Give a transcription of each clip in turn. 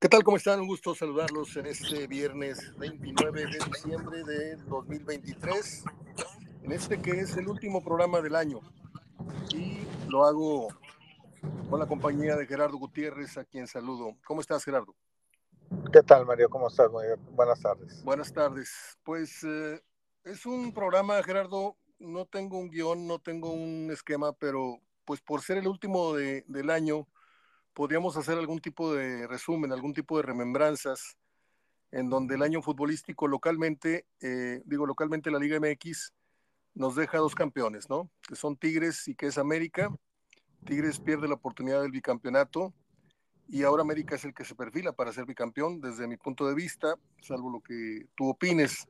¿Qué tal? ¿Cómo están? Un gusto saludarlos en este viernes 29 de diciembre de 2023, en este que es el último programa del año. Y lo hago con la compañía de Gerardo Gutiérrez, a quien saludo. ¿Cómo estás, Gerardo? ¿Qué tal, Mario? ¿Cómo estás? buenas tardes. Buenas tardes. Pues eh, es un programa, Gerardo, no tengo un guion, no tengo un esquema, pero pues por ser el último de, del año, podríamos hacer algún tipo de resumen, algún tipo de remembranzas en donde el año futbolístico localmente, eh, digo localmente la Liga MX, nos deja dos campeones, ¿no? Que son Tigres y que es América. Tigres pierde la oportunidad del bicampeonato y ahora América es el que se perfila para ser bicampeón desde mi punto de vista, salvo lo que tú opines.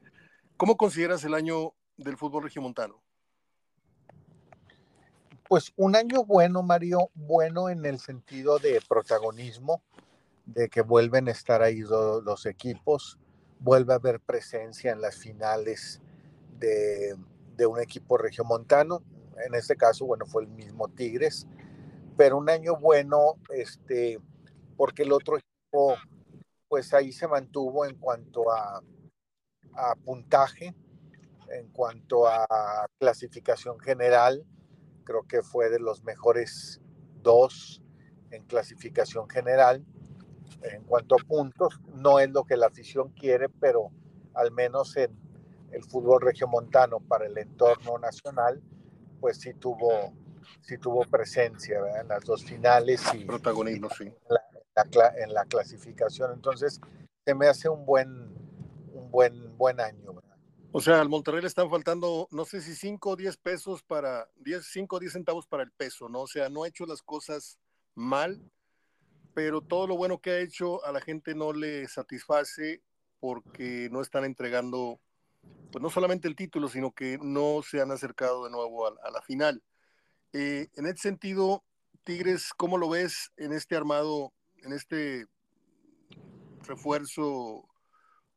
¿Cómo consideras el año del fútbol regiomontano? Pues un año bueno, Mario, bueno en el sentido de protagonismo, de que vuelven a estar ahí los equipos, vuelve a haber presencia en las finales de, un equipo regiomontano, en este caso, bueno, fue el mismo Tigres, pero un año bueno, este, porque el otro equipo, pues ahí se mantuvo en cuanto a puntaje, en cuanto a clasificación general, creo que fue de los mejores dos en clasificación general. En cuanto a puntos, no es lo que la afición quiere, pero al menos en el fútbol regiomontano para el entorno nacional, pues sí tuvo, sí tuvo presencia en las dos finales y protagonismo, sí. En la, en la, clasificación. Entonces, se me hace un buen, un buen, buen año. O sea, al Monterrey le están faltando, no sé si 5 o 10 pesos para, 10, 5 o 10 centavos para el peso, ¿no? O sea, no ha hecho las cosas mal, pero todo lo bueno que ha hecho a la gente no le satisface porque no están entregando, pues no solamente el título, sino que no se han acercado de nuevo a, la final. Eh, en ese sentido, Tigres, ¿cómo lo ves en este armado, en este refuerzo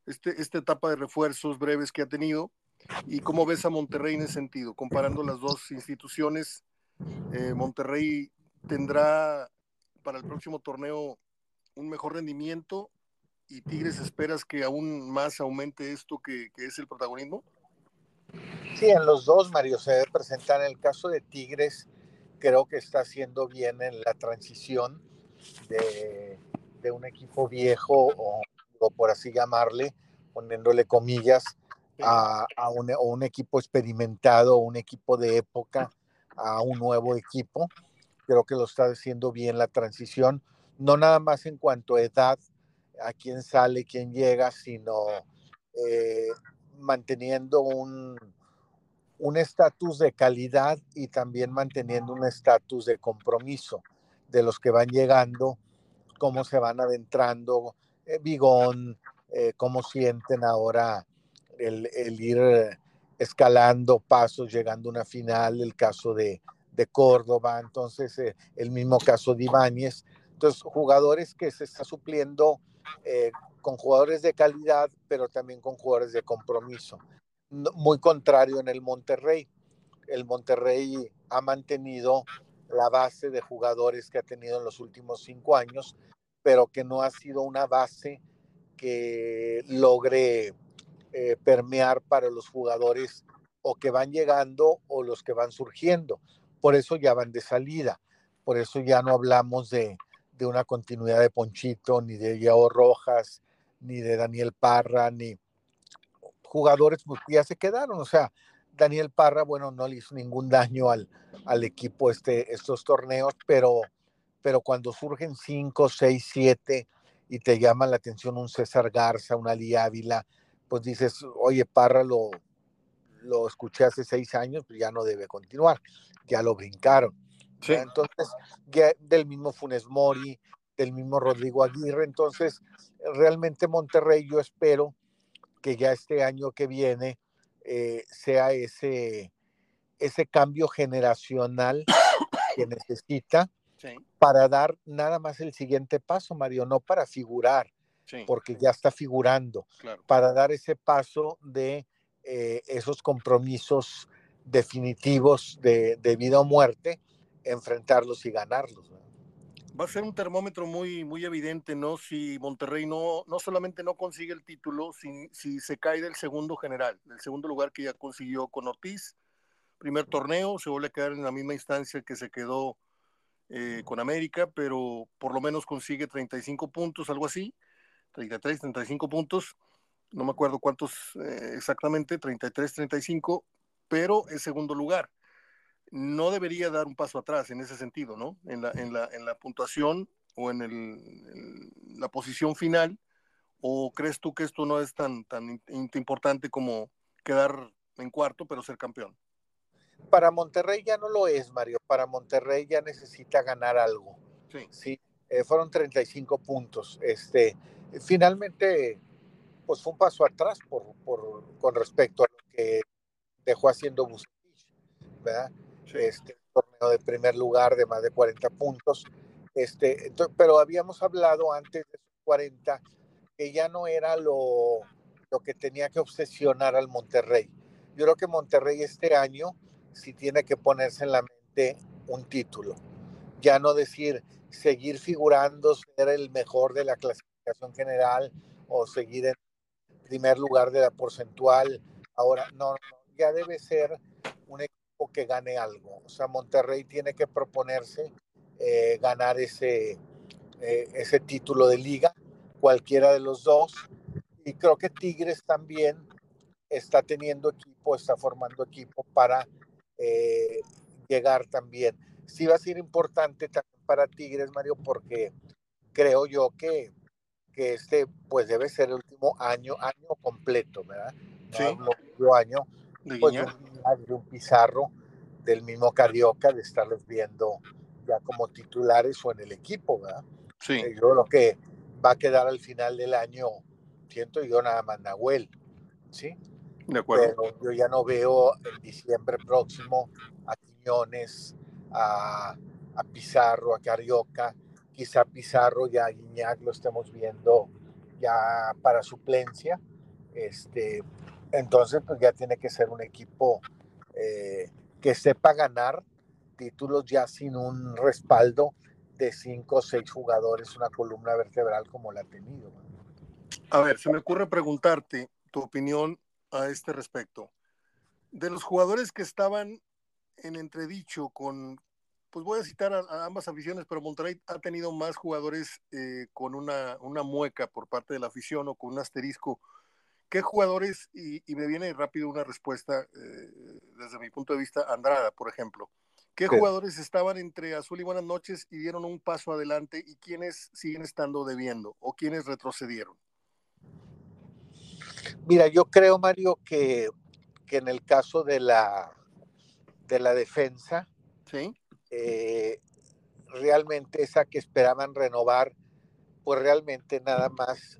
este, esta etapa de refuerzos breves que ha tenido y cómo ves a Monterrey en ese sentido, comparando las dos instituciones. Eh, Monterrey tendrá para el próximo torneo un mejor rendimiento y Tigres esperas que aún más aumente esto que, es el protagonismo. Sí, en los dos, Mario, se debe presentar. En el caso de Tigres, creo que está haciendo bien en la transición de, de un equipo viejo por así llamarle, poniéndole comillas, a, un, equipo experimentado, un equipo de época, a un nuevo equipo. Creo que lo está haciendo bien la transición, no nada más en cuanto a edad, a quién sale, quién llega, sino eh, manteniendo un estatus de calidad y también manteniendo un estatus de compromiso de los que van llegando, cómo se van adentrando, eh, Bigón, eh, cómo sienten ahora el, ir escalando pasos, llegando a una final, el caso de, Córdoba, entonces eh, el mismo caso de Ibáñez. Entonces, jugadores que se está supliendo con jugadores de calidad, pero también con jugadores de compromiso. Muy contrario en el Monterrey. El Monterrey ha mantenido la base de jugadores que ha tenido en los últimos cinco años, pero que no ha sido una base que logre eh, permear para los jugadores o que van llegando o los que van surgiendo. Por eso ya van de salida. Por eso ya no hablamos de, una continuidad de Ponchito, ni de Yao Rojas, ni de Daniel Parra, ni jugadores pues, que ya se quedaron. O sea, Daniel Parra, bueno, no le hizo ningún daño al, al equipo este, estos torneos, pero pero cuando surgen cinco, seis, siete y te llama la atención un César Garza, una Ali Ávila, pues dices, oye, Parra lo, lo escuché hace seis años, pues ya no debe continuar, ya lo brincaron. Entonces, del mismo Funes Mori, del mismo Rodrigo Aguirre, entonces, realmente Monterrey yo espero que ya este año que viene eh, sea ese, ese cambio generacional que necesita para dar nada más el siguiente paso, Mario, no para figurar, porque ya está figurando, para dar ese paso de eh, esos compromisos definitivos de, vida o muerte, enfrentarlos y ganarlos. Va a ser un termómetro muy, muy evidente, ¿no? Si Monterrey no, no solamente no consigue el título, si, si se cae del segundo general, del segundo lugar que ya consiguió con Ortiz, primer torneo, se vuelve a quedar en la misma instancia que se quedó eh, con América, pero por lo menos consigue 35 puntos, algo así, 33, 35 puntos, no me acuerdo cuántos eh, exactamente, 33, 35, pero es segundo lugar. No debería dar un paso atrás en ese sentido, ¿no? En la, en la, en la puntuación o en, el, la posición final, ¿o crees tú que esto no es tan, tan importante como quedar en cuarto, pero ser campeón? Para Monterrey ya no lo es, Mario. Para Monterrey ya necesita ganar algo. Sí. sí eh, fueron 35 puntos. Este, finalmente, pues fue un paso atrás por, por, con respecto a lo que dejó haciendo Busquets, ¿verdad? Este torneo de primer lugar de más de 40 puntos. Este, pero habíamos hablado antes de 40 que ya no era lo, lo que tenía que obsesionar al Monterrey. Yo creo que Monterrey este año si tiene que ponerse en la mente un título. Ya no decir seguir figurando, ser el mejor de la clasificación general o seguir en primer lugar de la porcentual. Ahora, no, ya debe ser un equipo que gane algo. O sea, Monterrey tiene que proponerse eh, ganar ese, eh, ese título de liga, cualquiera de los dos. Y creo que Tigres también está teniendo equipo, está formando equipo para eh, llegar también. Sí va a ser importante también para Tigres, Mario, porque creo yo que, que este pues debe ser el último año, año completo, ¿verdad? Sí. año pues, de, un, Pizarro, del mismo Carioca, de estarlos viendo ya como titulares o en el equipo, ¿verdad? Sí. Eh, yo lo que va a quedar al final del año, siento yo nada más Nahuel, ¿sí? Pero yo ya no veo en diciembre próximo a Quiñones, a, Pizarro, a Carioca. Quizá Pizarro y a Guiñac lo estemos viendo ya para suplencia. Este, entonces, pues ya tiene que ser un equipo eh, que sepa ganar títulos ya sin un respaldo de cinco o seis jugadores, una columna vertebral como la ha tenido. A ver, se me ocurre preguntarte tu opinión a este respecto. De los jugadores que estaban en entredicho con, pues voy a citar a, ambas aficiones, pero Monterrey ha tenido más jugadores eh, con una, una, mueca por parte de la afición o con un asterisco. ¿Qué jugadores, y, me viene rápido una respuesta eh, desde mi punto de vista, Andrada, por ejemplo, ¿qué jugadores estaban entre Azul y Buenas noches y dieron un paso adelante y quiénes siguen estando debiendo o quiénes retrocedieron? Mira, yo creo, Mario, que, en el caso de la, de la defensa, ¿Sí? Eh, realmente esa que esperaban renovar, pues realmente nada más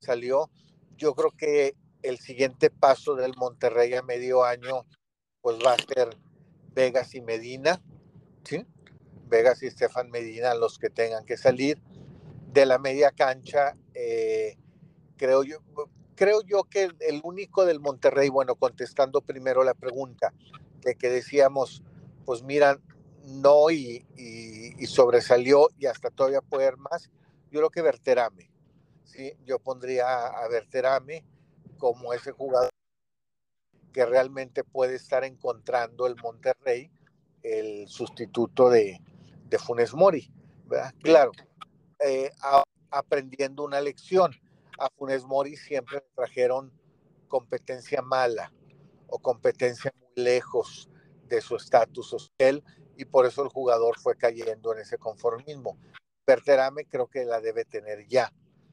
salió. Yo creo que el siguiente paso del Monterrey a medio año, pues va a ser Vegas y Medina, ¿sí? Vegas y Estefan Medina los que tengan que salir. De la media cancha, eh, creo yo, creo yo que el único del Monterrey, bueno, contestando primero la pregunta, de que decíamos, pues mira, no y, sobresalió y hasta todavía puede haber más, yo creo que Verterame, ¿sí? Yo pondría a Verterame como ese jugador que realmente puede estar encontrando el Monterrey, el sustituto de, de Funes Mori, ¿verdad? Claro, eh, aprendiendo una lección a Funes Mori siempre trajeron competencia mala o competencia muy lejos de su estatus social y por eso el jugador fue cayendo en ese conformismo. Berterame creo que la debe tener ya,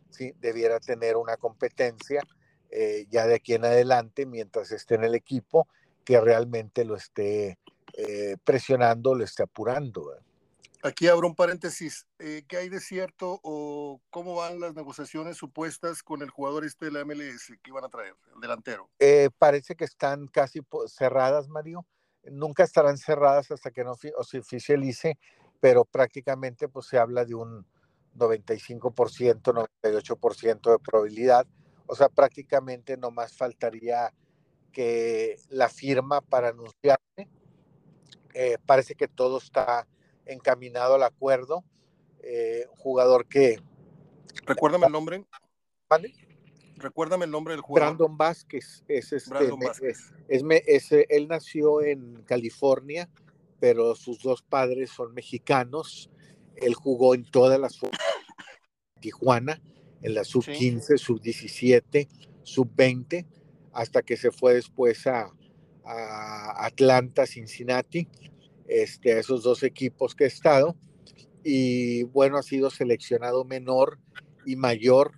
¿sí? debiera tener una competencia eh, ya de aquí en adelante mientras esté en el equipo que realmente lo esté eh, presionando, lo esté apurando. Aquí abro un paréntesis. Eh, ¿Qué hay de cierto o cómo van las negociaciones supuestas con el jugador este de la MLS que iban a traer, el delantero? Eh, parece que están casi cerradas, Mario. Nunca estarán cerradas hasta que no se oficialice, pero prácticamente pues, se habla de un 95%, 98% de probabilidad. O sea, prácticamente nomás faltaría que la firma para anunciarse. Eh, parece que todo está encaminado al acuerdo. Eh, un jugador que... Recuérdame el nombre. ¿Vale? Recuérdame el nombre del jugador. Brandon Vázquez. Es este, Brandon Vázquez. Es, él nació en California, pero sus dos padres son mexicanos. Él jugó en todas las Tijuana, en la sub 15, sub 17, sub 20, hasta que se fue después a, a Atlanta, Cincinnati, este, a esos dos equipos que he estado. Y bueno, ha sido seleccionado menor y mayor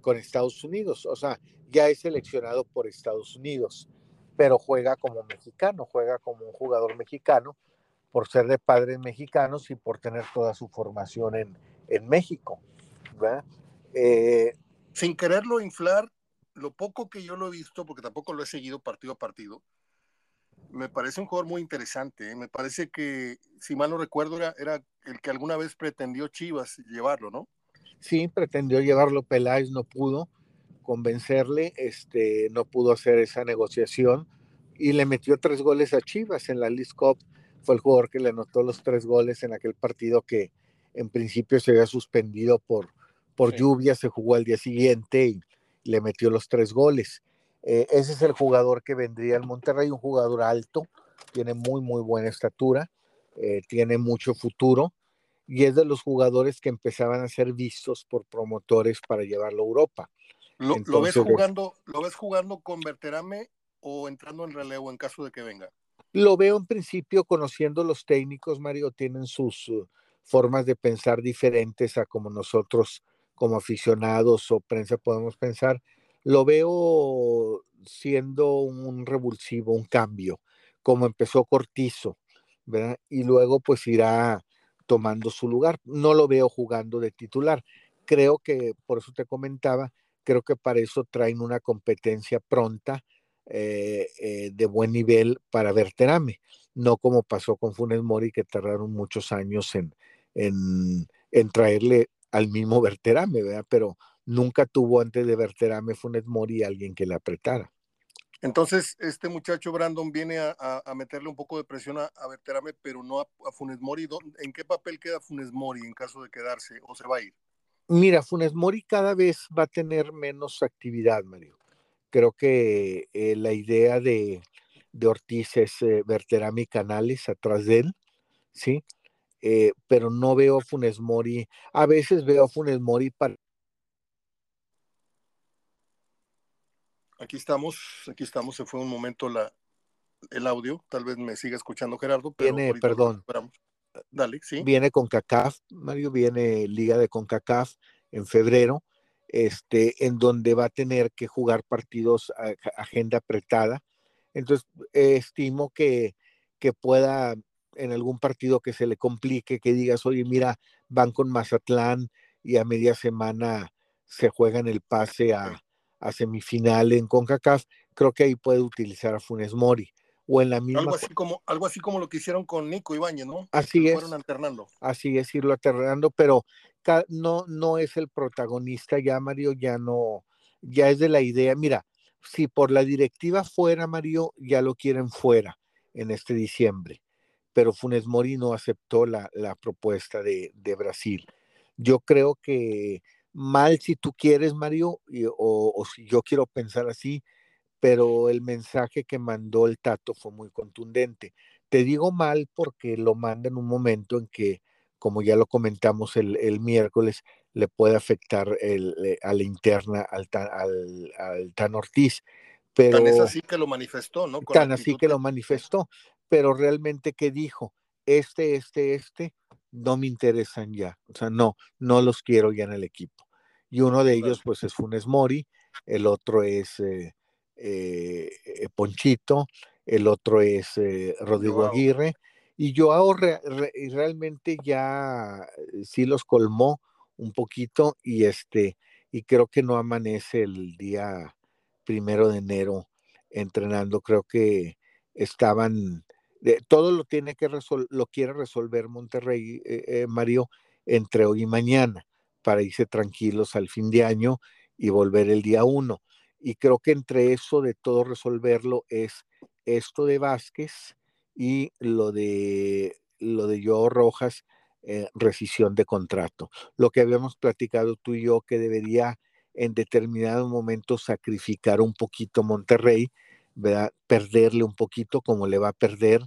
con Estados Unidos. O sea, ya es seleccionado por Estados Unidos, pero juega como mexicano, juega como un jugador mexicano por ser de padres mexicanos y por tener toda su formación en, en México. Eh, Sin quererlo inflar, lo poco que yo lo he visto, porque tampoco lo he seguido partido a partido, me parece un jugador muy interesante. ¿eh? Me parece que, si mal no recuerdo, era, era, el que alguna vez pretendió Chivas llevarlo, ¿no? Sí, pretendió llevarlo Peláez, no pudo convencerle, este, no pudo hacer esa negociación y le metió tres goles a Chivas en la League Cup. Fue el jugador que le anotó los tres goles en aquel partido que en principio se había suspendido por, por lluvia, se jugó al día siguiente y le metió los tres goles. Eh, ese es el jugador que vendría al Monterrey, un jugador alto, tiene muy, muy buena estatura, eh, tiene mucho futuro y es de los jugadores que empezaban a ser vistos por promotores para llevarlo a Europa. ¿Lo, ves, jugando, ¿lo ves jugando con Berterame o entrando en relevo en caso de que venga? Lo veo en principio conociendo los técnicos, Mario, tienen sus uh, formas de pensar diferentes a como nosotros como aficionados o prensa podemos pensar, lo veo siendo un revulsivo, un cambio, como empezó Cortizo, ¿verdad? Y luego pues irá tomando su lugar. No lo veo jugando de titular. Creo que, por eso te comentaba, creo que para eso traen una competencia pronta eh, eh, de buen nivel para Verterame, no como pasó con Funes Mori, que tardaron muchos años en, en, traerle al mismo Verterame, ¿verdad? Pero nunca tuvo antes de Verterame Funes Mori alguien que le apretara. Entonces, este muchacho Brandon viene a, meterle un poco de presión a, Verterame, pero no a, Funes Mori. ¿En qué papel queda Funes Mori en caso de quedarse o se va a ir? Mira, Funes Mori cada vez va a tener menos actividad, Mario. Creo que eh, la idea de, Ortiz es eh, Verterame y Canales atrás de él, ¿sí? Eh, pero no veo Funes Mori. A veces veo Funes Mori para. Aquí estamos, aquí estamos. Se fue un momento la, el audio. Tal vez me siga escuchando Gerardo. Pero viene, perdón. Dale, sí. Viene con CACAF, Mario, viene Liga de CONCACAF en febrero, este, en donde va a tener que jugar partidos a, agenda apretada. Entonces, estimo que, que pueda en algún partido que se le complique, que digas, oye, mira, van con Mazatlán y a media semana se juegan el pase a, semifinal en CONCACAF, creo que ahí puede utilizar a Funes Mori. O en la misma... Algo así como, algo así como lo que hicieron con Nico Ibáñez, ¿no? Así es. Fueron alternando. Así es, irlo alternando, pero no, no es el protagonista ya, Mario, ya no, ya es de la idea. Mira, si por la directiva fuera, Mario, ya lo quieren fuera en este diciembre pero Funes Mori no aceptó la, propuesta de, Brasil. Yo creo que mal si tú quieres, Mario, o, si yo quiero pensar así, pero el mensaje que mandó el Tato fue muy contundente. Te digo mal porque lo manda en un momento en que, como ya lo comentamos el, miércoles, le puede afectar eh, a la interna al, al, al Tan Ortiz. Pero, tan es así que lo manifestó, ¿no? tan así que lo manifestó pero realmente ¿qué dijo? Este, este, este, no me interesan ya. O sea, no, no los quiero ya en el equipo. Y uno de ellos, pues, es Funes Mori, el otro es eh, eh, eh, Ponchito, el otro es Rodrigo Aguirre. Y yo ahora realmente ya sí los colmó un poquito y este, y creo que no amanece el día primero de enero entrenando. Creo que estaban todo lo tiene que lo quiere resolver Monterrey, Mario, entre hoy y mañana, para irse tranquilos al fin de año y volver el día uno. Y creo que entre eso de todo resolverlo es esto de Vázquez y lo de lo de Joe Rojas, eh, rescisión de contrato. Lo que habíamos platicado tú y yo, que debería en determinado momento sacrificar un poquito Monterrey, ¿verdad? perderle un poquito como le va a perder,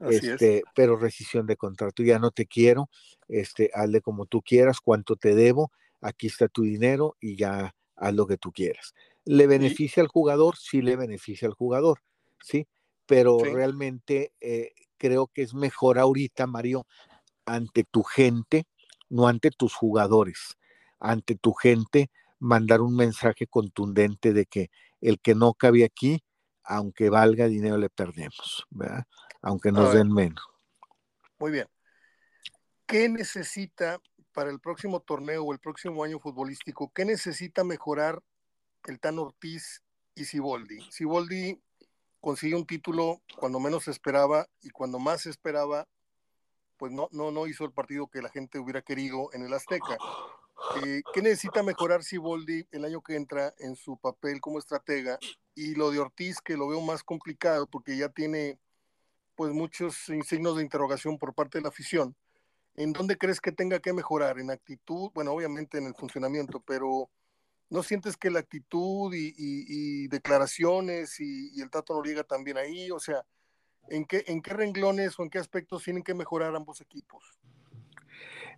este, pero rescisión de contrato. Ya no te quiero, este, hazle como tú quieras, cuánto te debo, aquí está tu dinero y ya haz lo que tú quieras. ¿Le beneficia al jugador? Sí le beneficia al jugador, ¿sí? Pero realmente eh, creo que es mejor ahorita, Mario, ante tu gente, no ante tus jugadores, ante tu gente, mandar un mensaje contundente de que el que no cabe aquí, aunque valga dinero, le perdemos, ¿verdad? Aunque nos den menos. Muy bien. ¿Qué necesita para el próximo torneo o el próximo año futbolístico? ¿Qué necesita mejorar el Tan Ortiz y Siboldi? Siboldi consigue un título cuando menos se esperaba y cuando más se esperaba, pues no, no, no hizo el partido que la gente hubiera querido en el Azteca. Eh, ¿Qué necesita mejorar Siboldi el año que entra en su papel como estratega? Y lo de Ortiz, que lo veo más complicado porque ya tiene pues muchos signos de interrogación por parte de la afición. ¿En dónde crees que tenga que mejorar? ¿En actitud? Bueno, obviamente en el funcionamiento, pero ¿no sientes que la actitud y, declaraciones y, el Tato Noriega también ahí? O sea, ¿en qué, ¿en qué renglones o en qué aspectos tienen que mejorar ambos equipos?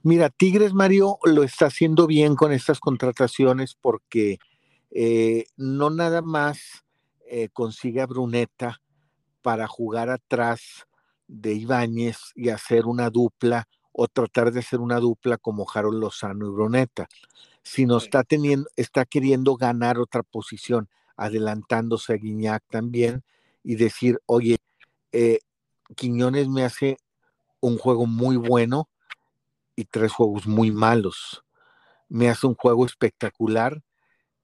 Mira, Tigres Mario lo está haciendo bien con estas contrataciones porque eh, no nada más eh, consigue a Bruneta para jugar atrás de Ibáñez y hacer una dupla o tratar de hacer una dupla como Harold Lozano y Bruneta, sino está teniendo, está queriendo ganar otra posición, adelantándose a Guiñac también y decir, oye, eh, Quiñones me hace un juego muy bueno y tres juegos muy malos. Me hace un juego espectacular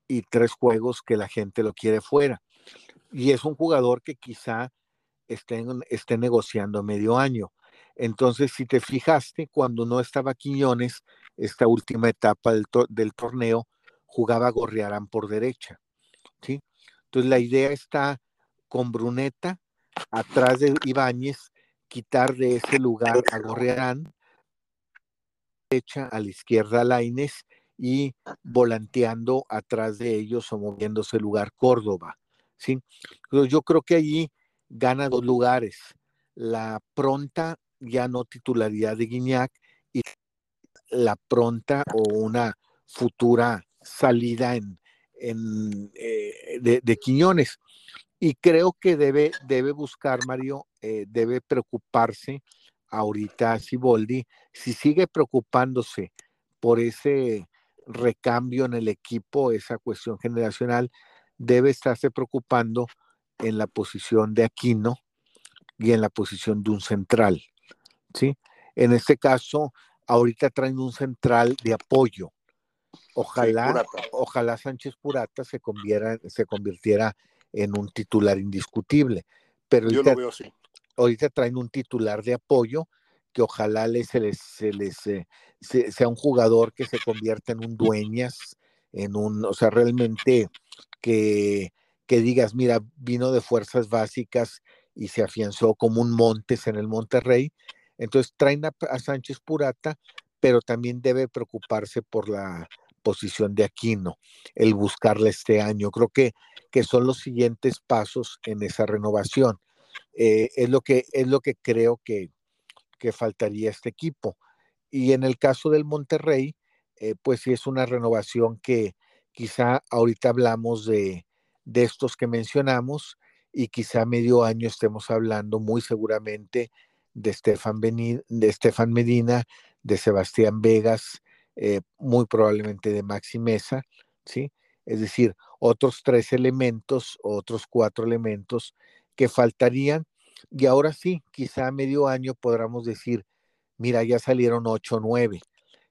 y tres juegos que la gente lo quiere fuera. Y es un jugador que quizá esté, esté negociando medio año. Entonces, si te fijaste, cuando no estaba Quiñones, esta última etapa del, del torneo, jugaba Gorriarán por derecha. ¿sí? Entonces, la idea está con Bruneta, atrás de Ibáñez, quitar de ese lugar a Gorriarán, derecha, a la izquierda a Laines y volanteando atrás de ellos o moviéndose el lugar Córdoba. ¿sí? yo creo que allí gana dos lugares. La pronta ya no titularidad de Guiñac y la pronta o una futura salida en, eh, de, Quiñones. Y creo que debe, debe buscar, Mario, eh, debe preocuparse ahorita Siboldi, si sigue preocupándose por ese recambio en el equipo, esa cuestión generacional, debe estarse preocupando en la posición de Aquino y en la posición de un central. ¿sí? En este caso, ahorita traen un central de apoyo. Ojalá, ojalá Sánchez Purata se, se convirtiera en un titular indiscutible. Pero Yo lo veo así. ahorita traen un titular de apoyo que ojalá les, se les, se les eh, sea un jugador que se convierta en un dueñas, en un, o sea, realmente que, que digas, mira, vino de fuerzas básicas y se afianzó como un Montes en el Monterrey. Entonces traen a, Sánchez Purata, pero también debe preocuparse por la posición de Aquino, el buscarle este año. Creo que, que son los siguientes pasos en esa renovación. Eh, es, lo que, es lo que creo que, que faltaría este equipo. Y en el caso del Monterrey, eh, pues sí es una renovación que quizá ahorita hablamos de, de estos que mencionamos y quizá medio año estemos hablando muy seguramente de Estefan, de Estefan Medina, de Sebastián Vegas, eh, muy probablemente de Maxi Mesa, ¿sí? Es decir, otros tres elementos, otros cuatro elementos que faltarían y ahora sí, quizá a medio año podamos decir, mira, ya salieron ocho o nueve.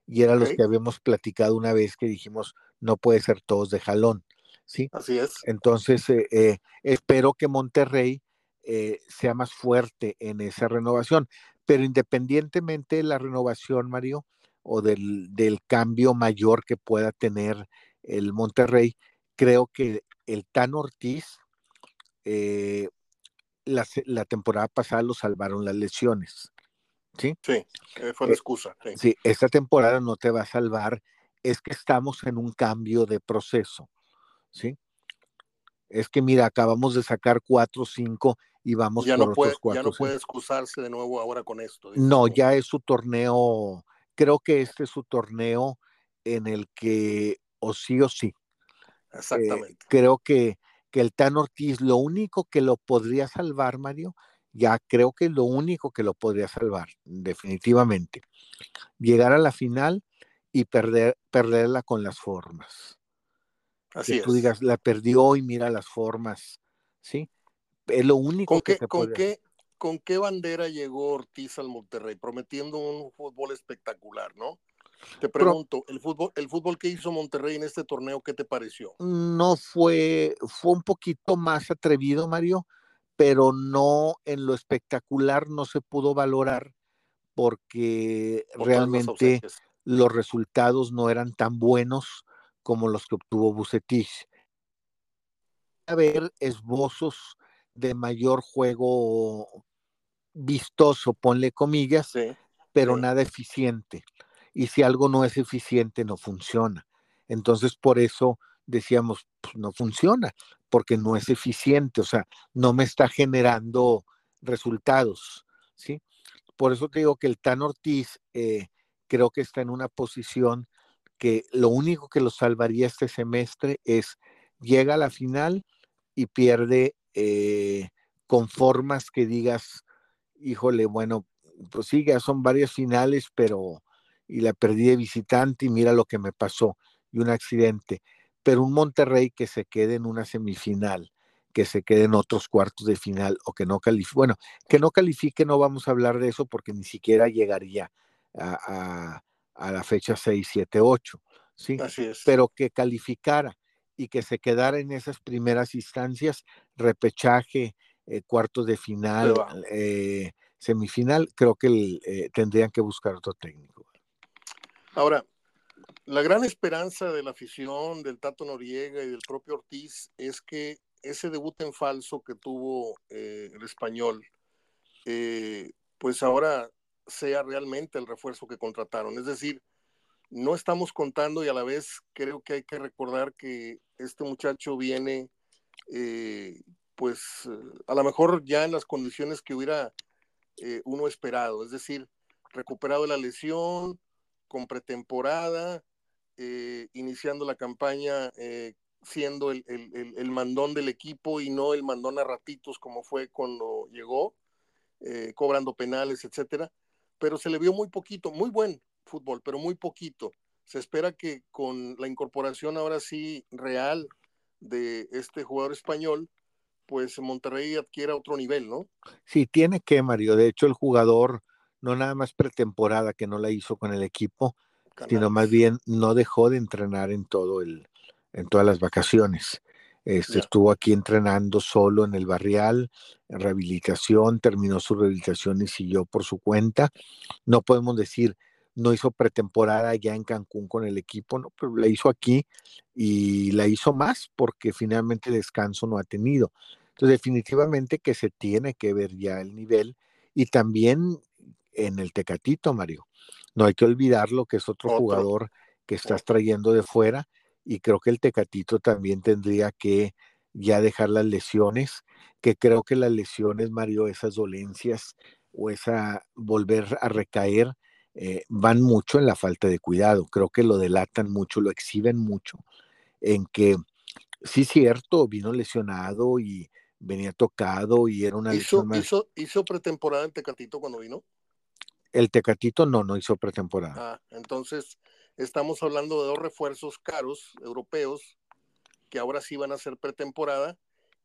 Y eran los que habíamos platicado una vez que dijimos, no puede ser todos de jalón. ¿Sí? Así es. Entonces, eh, eh, espero que Monterrey eh, sea más fuerte en esa renovación. Pero independientemente de la renovación, Mario, o del, del cambio mayor que pueda tener el Monterrey, creo que el Tan Ortiz la, temporada pasada lo salvaron las lesiones. ¿sí? Sí, fue la excusa. Sí. esta temporada no te va a salvar, es que estamos en un cambio de proceso, ¿sí? Es que mira, acabamos de sacar cuatro o cinco y vamos ya por no puede, otros cuatro. Ya no puede excusarse de nuevo ahora con esto. No, ya es su torneo, creo que este es su torneo en el que o sí o sí. Eh, Exactamente. creo que, que el Tan Ortiz, lo único que lo podría salvar, Mario, ya creo que es lo único que lo podría salvar, definitivamente. Llegar a la final y perder, perderla con las formas. Así que tú digas, la perdió y mira las formas, ¿sí? Es lo único ¿Con que qué, con qué, ¿Con qué bandera llegó Ortiz al Monterrey? Prometiendo un fútbol espectacular, ¿no? Te pregunto, ¿el fútbol, ¿el fútbol que hizo Monterrey en este torneo, qué te pareció? No fue, fue un poquito más atrevido, Mario, pero no en lo espectacular no se pudo valorar porque realmente los resultados no eran tan buenos como los que obtuvo Bucetich. A ver esbozos de mayor juego vistoso, ponle comillas, pero nada eficiente y si algo no es eficiente no funciona. Entonces por eso decíamos, pues no funciona, porque no es eficiente, o sea, no me está generando resultados, ¿sí? Por eso te digo que el Tan Ortiz eh, creo que está en una posición que lo único que lo salvaría este semestre es llega a la final y pierde eh, con formas que digas, híjole, bueno, pues sí, ya son varias finales, pero y la perdí de visitante y mira lo que me pasó y un accidente. Pero un Monterrey que se quede en una semifinal, que se quede en otros cuartos de final o que no califique, bueno, que no califique, no vamos a hablar de eso porque ni siquiera llegaría a, la fecha 6, 7, 8, ¿sí? Así es. Pero que calificara y que se quedara en esas primeras instancias, repechaje, eh, cuartos de final, eh, semifinal, creo que eh, tendrían que buscar otro técnico. Ahora, la gran esperanza de la afición, del Tato Noriega y del propio Ortiz es que ese debut en falso que tuvo eh, el español, pues ahora sea realmente el refuerzo que contrataron. Es decir, no estamos contando y a la vez creo que hay que recordar que este muchacho viene, eh, pues a lo mejor ya en las condiciones que hubiera uno esperado, es decir, recuperado la lesión, con pretemporada, eh, iniciando la campaña eh, siendo el, mandón del equipo y no el mandón a ratitos como fue cuando llegó, eh, cobrando penales, etcétera. Pero se le vio muy poquito, muy buen fútbol, pero muy poquito. Se espera que con la incorporación ahora sí real de este jugador español, pues Monterrey adquiera otro nivel, ¿no? Sí, tiene que, Mario. De hecho, el jugador no nada más pretemporada que no la hizo con el equipo, sino más bien no dejó de entrenar en todo el, en todas las vacaciones. Este, Estuvo aquí entrenando solo en el barrial, en rehabilitación, terminó su rehabilitación y siguió por su cuenta. No podemos decir, no hizo pretemporada ya en Cancún con el equipo, no, pero la hizo aquí y la hizo más porque finalmente descanso no ha tenido. Entonces, definitivamente que se tiene que ver ya el nivel y también en el Tecatito, Mario. No hay que olvidarlo que es otro, jugador que estás trayendo de fuera y creo que el Tecatito también tendría que ya dejar las lesiones, que creo que las lesiones, Mario, esas dolencias o esa volver a recaer, eh, van mucho en la falta de cuidado. Creo que lo delatan mucho, lo exhiben mucho, en que sí, cierto, vino lesionado y venía tocado y era una ¿Hizo, hizo, ¿Hizo pretemporada en Tecatito cuando vino? El Tecatito no, no hizo pretemporada. Ah, entonces estamos hablando de dos refuerzos caros europeos que ahora sí van a ser pretemporada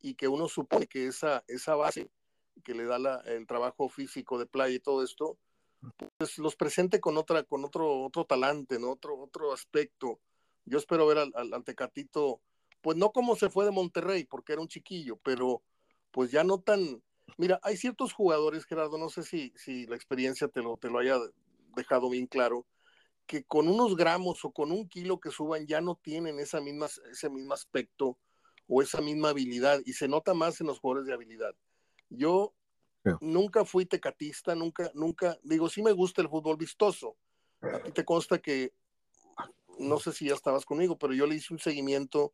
y que uno supone que esa, esa base que le da el trabajo físico de playa y todo esto, pues los presente con otra, con otro, otro talante, ¿no? Otro, otro aspecto. Yo espero ver al, al, Tecatito, pues no como se fue de Monterrey, porque era un chiquillo, pero pues ya no tan, Mira, hay ciertos jugadores, Gerardo, no sé si, si la experiencia te lo, te lo haya dejado bien claro, que con unos gramos o con un kilo que suban ya no tienen esa misma, ese mismo aspecto o esa misma habilidad y se nota más en los jugadores de habilidad. Yo nunca fui tecatista, nunca, nunca, digo, sí me gusta el fútbol vistoso. A ti te consta que, no sé si ya estabas conmigo, pero yo le hice un seguimiento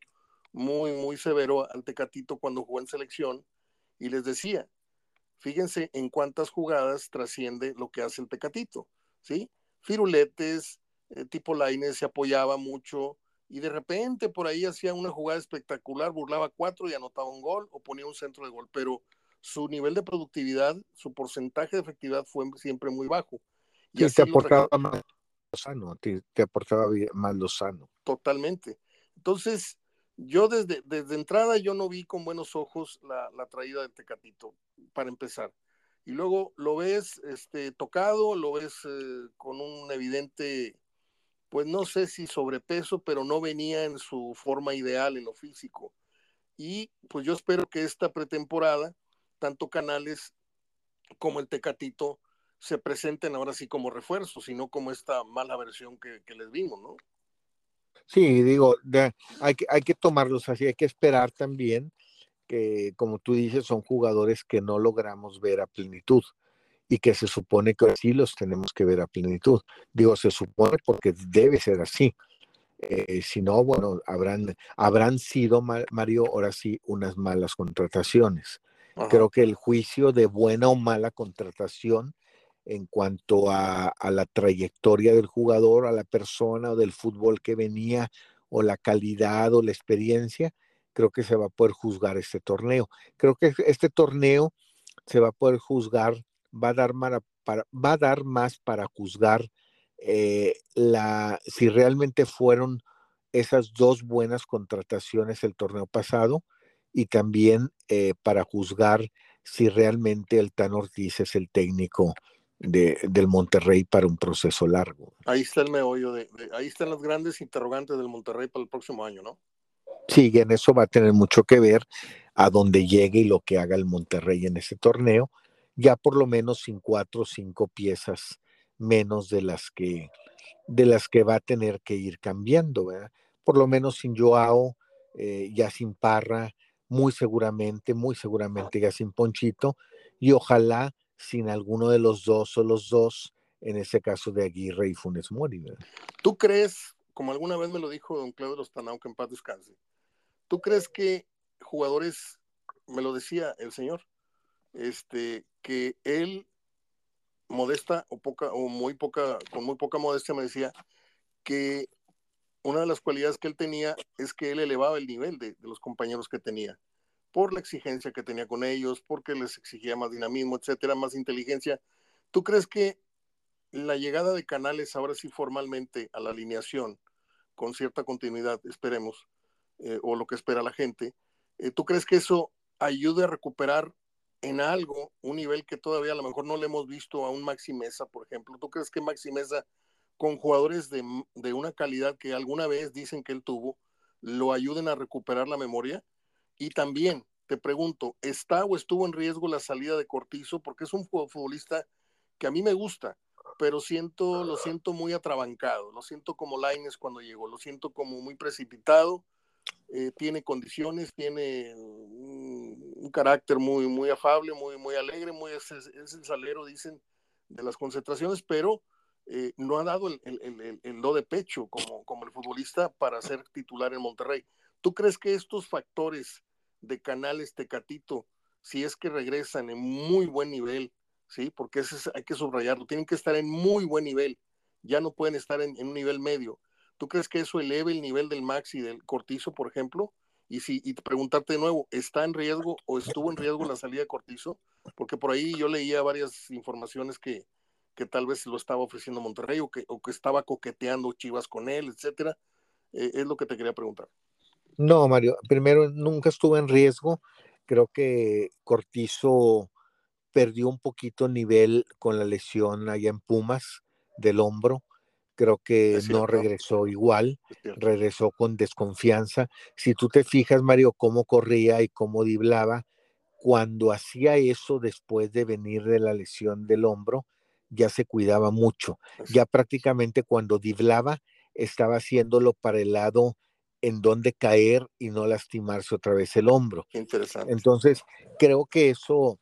muy, muy severo al Tecatito cuando jugó en selección y les decía, fíjense en cuántas jugadas trasciende lo que hace el Tecatito, ¿sí? Firuletes, eh, tipo Laines se apoyaba mucho y de repente por ahí hacía una jugada espectacular, burlaba cuatro y anotaba un gol o ponía un centro de gol, pero su nivel de productividad, su porcentaje de efectividad fue siempre muy bajo. Y te aportaba más sano, te, aportaba más lo sano. Totalmente. Entonces, yo desde, desde entrada yo no vi con buenos ojos la, la traída del Tecatito, para empezar. Y luego lo ves este, tocado, lo ves eh, con un evidente, pues no sé si sobrepeso, pero no venía en su forma ideal en lo físico. Y pues yo espero que esta pretemporada tanto Canales como el Tecatito se presenten ahora sí como refuerzos, y no como esta mala versión que, les vimos, ¿no? Sí, digo, hay, que, hay que tomarlos así, hay que esperar también que, como tú dices, son jugadores que no logramos ver a plenitud y que se supone que sí los tenemos que ver a plenitud. Digo, se supone porque debe ser así. Eh, si no, bueno, habrán, habrán sido, Mario, ahora sí, unas malas contrataciones. Creo que el juicio de buena o mala contratación en cuanto a, la trayectoria del jugador, a la persona o del fútbol que venía, o la calidad o la experiencia, creo que se va a poder juzgar este torneo. Creo que este torneo se va a poder juzgar, va a dar, para, va a dar más para juzgar eh, la, si realmente fueron esas dos buenas contrataciones el torneo pasado y también eh, para juzgar si realmente el Tan Ortiz es el técnico de, del Monterrey para un proceso largo. Ahí está el meollo, de, ahí están las grandes interrogantes del Monterrey para el próximo año, ¿no? Sí, en eso va a tener mucho que ver a dónde llegue y lo que haga el Monterrey en ese torneo, ya por lo menos sin cuatro o cinco piezas menos de las que de las que va a tener que ir cambiando, ¿verdad? Por lo menos sin Joao, eh, ya sin Parra, muy seguramente, muy seguramente ya sin Ponchito, y ojalá sin alguno de los dos o los dos, en ese caso de Aguirre y Funes Mori. ¿Tú crees, como alguna vez me lo dijo don Claudio Lostanao, que en paz descanse, ¿tú crees que jugadores, me lo decía el señor, este, que él modesta o poca o muy poca con muy poca modestia me decía que una de las cualidades que él tenía es que él elevaba el nivel de, los compañeros que tenía, por la exigencia que tenía con ellos, porque les exigía más dinamismo, etcétera, más inteligencia. ¿Tú crees que la llegada de Canales ahora sí formalmente a la alineación, con cierta continuidad, esperemos, eh, o lo que espera la gente, eh, ¿tú crees que eso ayude a recuperar en algo un nivel que todavía a lo mejor no le hemos visto a un Maxi Mesa, por ejemplo? ¿Tú crees que Maxi Mesa con jugadores de, de, una calidad que alguna vez dicen que él tuvo, lo ayuden a recuperar la memoria. Y también te pregunto, ¿está o estuvo en riesgo la salida de Cortizo? Porque es un futbolista que a mí me gusta, pero siento, lo siento muy atrabancado, lo siento como Laines cuando llegó, lo siento como muy precipitado, eh, tiene condiciones, tiene un, carácter muy, muy afable, muy, muy alegre, muy es, es el salero, dicen, de las concentraciones, pero eh, no ha dado el, el, el, do de pecho como, como el futbolista para ser titular en Monterrey. ¿Tú crees que estos factores de Canales Tecatito, si es que regresan en muy buen nivel, sí, porque ese hay que subrayarlo, tienen que estar en muy buen nivel, ya no pueden estar en, un nivel medio. ¿Tú crees que eso eleve el nivel del Maxi del Cortizo, por ejemplo? Y si y preguntarte de nuevo, ¿está en riesgo o estuvo en riesgo la salida de Cortizo? Porque por ahí yo leía varias informaciones que, que tal vez lo estaba ofreciendo Monterrey o que, o que estaba coqueteando Chivas con él, etcétera. Eh, es lo que te quería preguntar. No, Mario, primero nunca estuvo en riesgo. Creo que Cortizo perdió un poquito nivel con la lesión allá en Pumas del hombro. Creo que no regresó igual, regresó con desconfianza. Si tú te fijas, Mario, cómo corría y cómo diblaba, cuando hacía eso después de venir de la lesión del hombro, ya se cuidaba mucho. Ya prácticamente cuando diblaba, estaba haciéndolo para el lado en donde caer y no lastimarse otra vez el hombro. Interesante. Entonces, creo que eso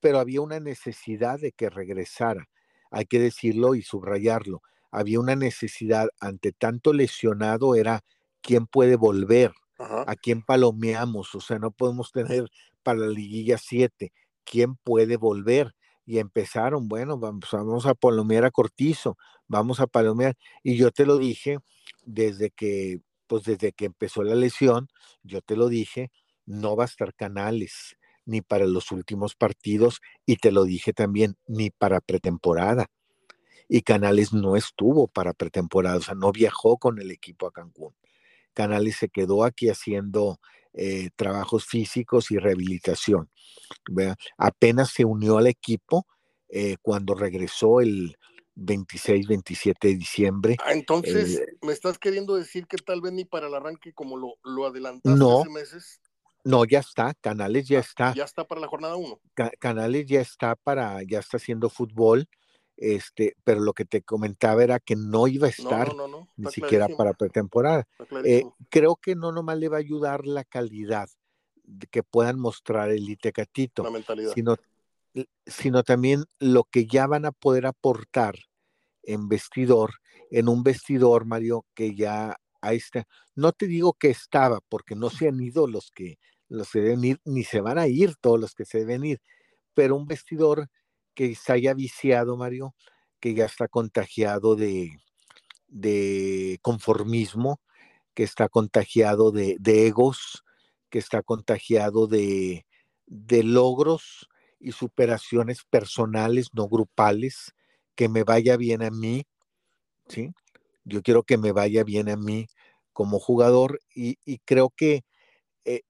pero había una necesidad de que regresara. Hay que decirlo y subrayarlo. Había una necesidad ante tanto lesionado, era quién puede volver, a quién palomeamos, o sea, no podemos tener para la liguilla 7, quién puede volver. Y empezaron, bueno, vamos, vamos a palomear a Cortizo, vamos a palomear. Y yo te lo dije desde que, pues desde que empezó la lesión, yo te lo dije, no va a estar Canales ni para los últimos partidos y te lo dije también, ni para pretemporada. Y Canales no estuvo para pretemporada, o sea, no viajó con el equipo a Cancún. Canales se quedó aquí haciendo eh, trabajos físicos y rehabilitación. Apenas se unió al equipo eh, cuando regresó el 26, 27 de diciembre. Ah, entonces, eh, ¿me estás queriendo decir que tal vez ni para el arranque como lo, lo adelantaste hace meses? No, ya está, Canales ya está. Ya está para la jornada 1. Canales ya está para, ya está haciendo fútbol, este, pero lo que te comentaba era que no iba a estar ni siquiera para pretemporada. Eh, creo que no nomás le va a ayudar la calidad de que puedan mostrar el Itecatito, sino, sino también lo que ya van a poder aportar en vestidor, en un vestidor, Mario, que ya ahí está. No te digo que estaba, porque no se han ido los que los que deben ir, ni se van a ir todos los que se deben ir, pero un vestidor que se haya viciado, Mario, que ya está contagiado de, de conformismo, que está contagiado de, egos, que está contagiado de, de logros y superaciones personales, no grupales, que me vaya bien a mí, ¿sí? Yo quiero que me vaya bien a mí como jugador y, y creo que eh,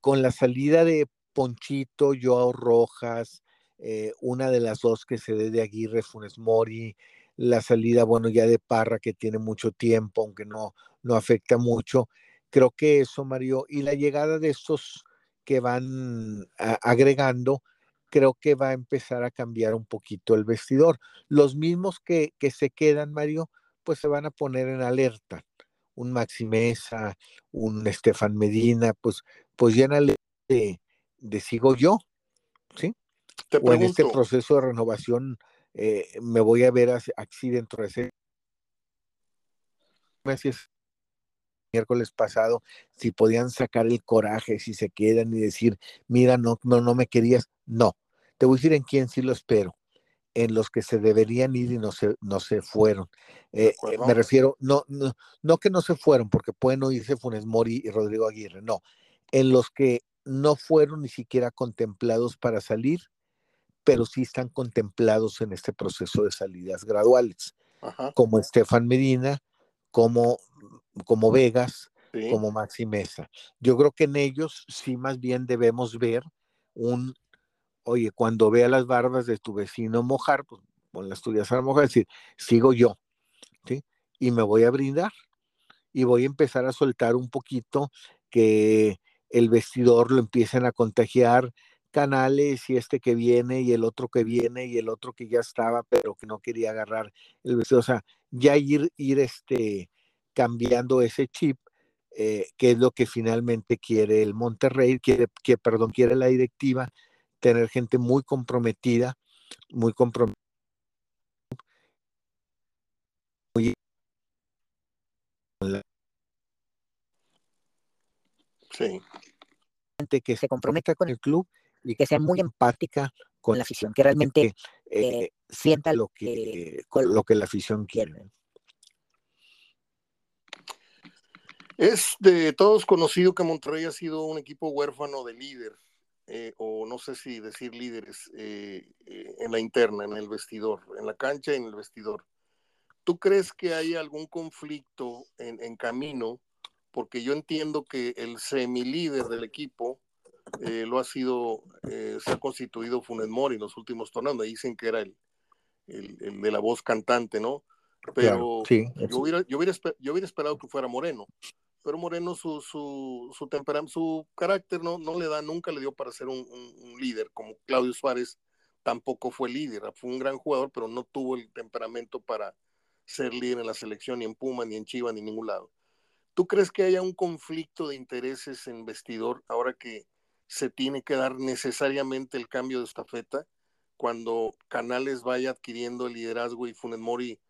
con la salida de Ponchito, Joao Rojas, eh, una de las dos que se dé de Aguirre, Funes Mori, la salida, bueno, ya de Parra, que tiene mucho tiempo, aunque no, no afecta mucho. Creo que eso, Mario, y la llegada de estos que van agregando, creo que va a empezar a cambiar un poquito el vestidor. Los mismos que, que se quedan, Mario, pues se van a poner en alerta. Un Maxi Mesa, un Estefan Medina, pues pues llénale de, de sigo yo, o en este proceso de renovación eh, me voy a ver así dentro de ese meses miércoles pasado, si podían sacar el coraje, si se quedan y decir, mira, no, no, no me querías, no. Te voy a decir en quién sí lo espero, en los que se deberían ir y no se, no se fueron. Eh, eh, me refiero, no, no, no que no se fueron, porque pueden irse Funes Mori y Rodrigo Aguirre, no, en los que no fueron ni siquiera contemplados para salir, pero sí están contemplados en este proceso de salidas graduales, como Estefan Medina, como, como Vegas, como Maxi Mesa. Yo creo que en ellos sí más bien debemos ver un, oye, cuando vea las barbas de tu vecino mojar, pues con las tuyas a mojar, decir, sigo yo, ¿sí? Y me voy a brindar y voy a empezar a soltar un poquito que el vestidor lo empiezan a contagiar canales y este que viene y el otro que viene y el otro que ya estaba pero que no quería agarrar el vestidor, o sea, ya ir, ir este, cambiando ese chip, eh, que es lo que finalmente quiere el Monterrey, quiere, que, perdón, quiere la directiva, tener gente muy comprometida, muy comprometida. Sí. Que se comprometa con el club y que sea muy empática con la afición, que realmente eh, sienta lo que, lo que la afición quiere. Es de todos conocido que Monterrey ha sido un equipo huérfano de líder, eh, o no sé si decir líderes, eh, en la interna, en el vestidor, en la cancha y en el vestidor. ¿Tú crees que hay algún conflicto en, en camino porque yo entiendo que el semi-líder del equipo eh, lo ha sido, eh, se ha constituido Funes Mori en los últimos torneos, me dicen que era el, el, de la voz cantante, ¿no? Pero yo, hubiera, yo, hubiera, esperado que fuera Moreno, pero Moreno su, su, su temperamento, su carácter no, no le da, nunca le dio para ser un, un, líder, como Claudio Suárez tampoco fue líder, fue un gran jugador, pero no tuvo el temperamento para ser líder en la selección, ni en Puma, ni en Chivas, ni en ningún lado. ¿Tú crees que haya un conflicto de intereses en vestidor ahora que se tiene que dar necesariamente el cambio de estafeta cuando Canales vaya adquiriendo el liderazgo y Funes Mori,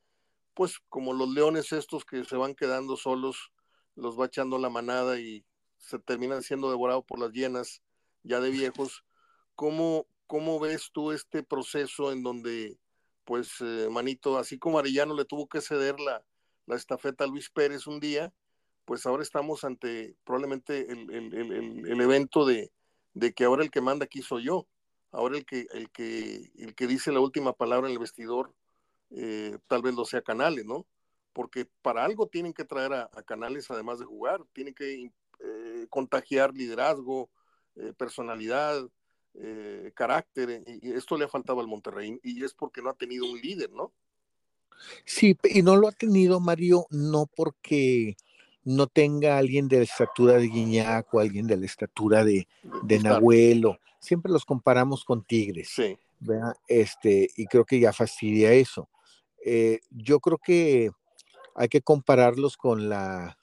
pues como los leones estos que se van quedando solos, los va echando la manada y se terminan siendo devorados por las hienas ya de viejos. ¿Cómo, cómo ves tú este proceso en donde, pues, eh, Manito, así como Arellano le tuvo que ceder la, la estafeta a Luis Pérez un día, pues ahora estamos ante probablemente el, el, el, evento de, de, que ahora el que manda aquí soy yo. Ahora el que, el que, el que dice la última palabra en el vestidor, eh, tal vez lo sea Canales, ¿no? Porque para algo tienen que traer a, Canales, además de jugar, tienen que eh, contagiar liderazgo, eh, personalidad, carácter, y esto le ha faltado al Monterrey, y es porque no ha tenido un líder, ¿no? Sí, y no lo ha tenido Mario, no porque no tenga alguien de la estatura de Guiñac o alguien de la estatura de, de Nahuel, siempre los comparamos con Tigres. Sí. Este, y creo que ya fastidia eso. Eh, yo creo que hay que compararlos con la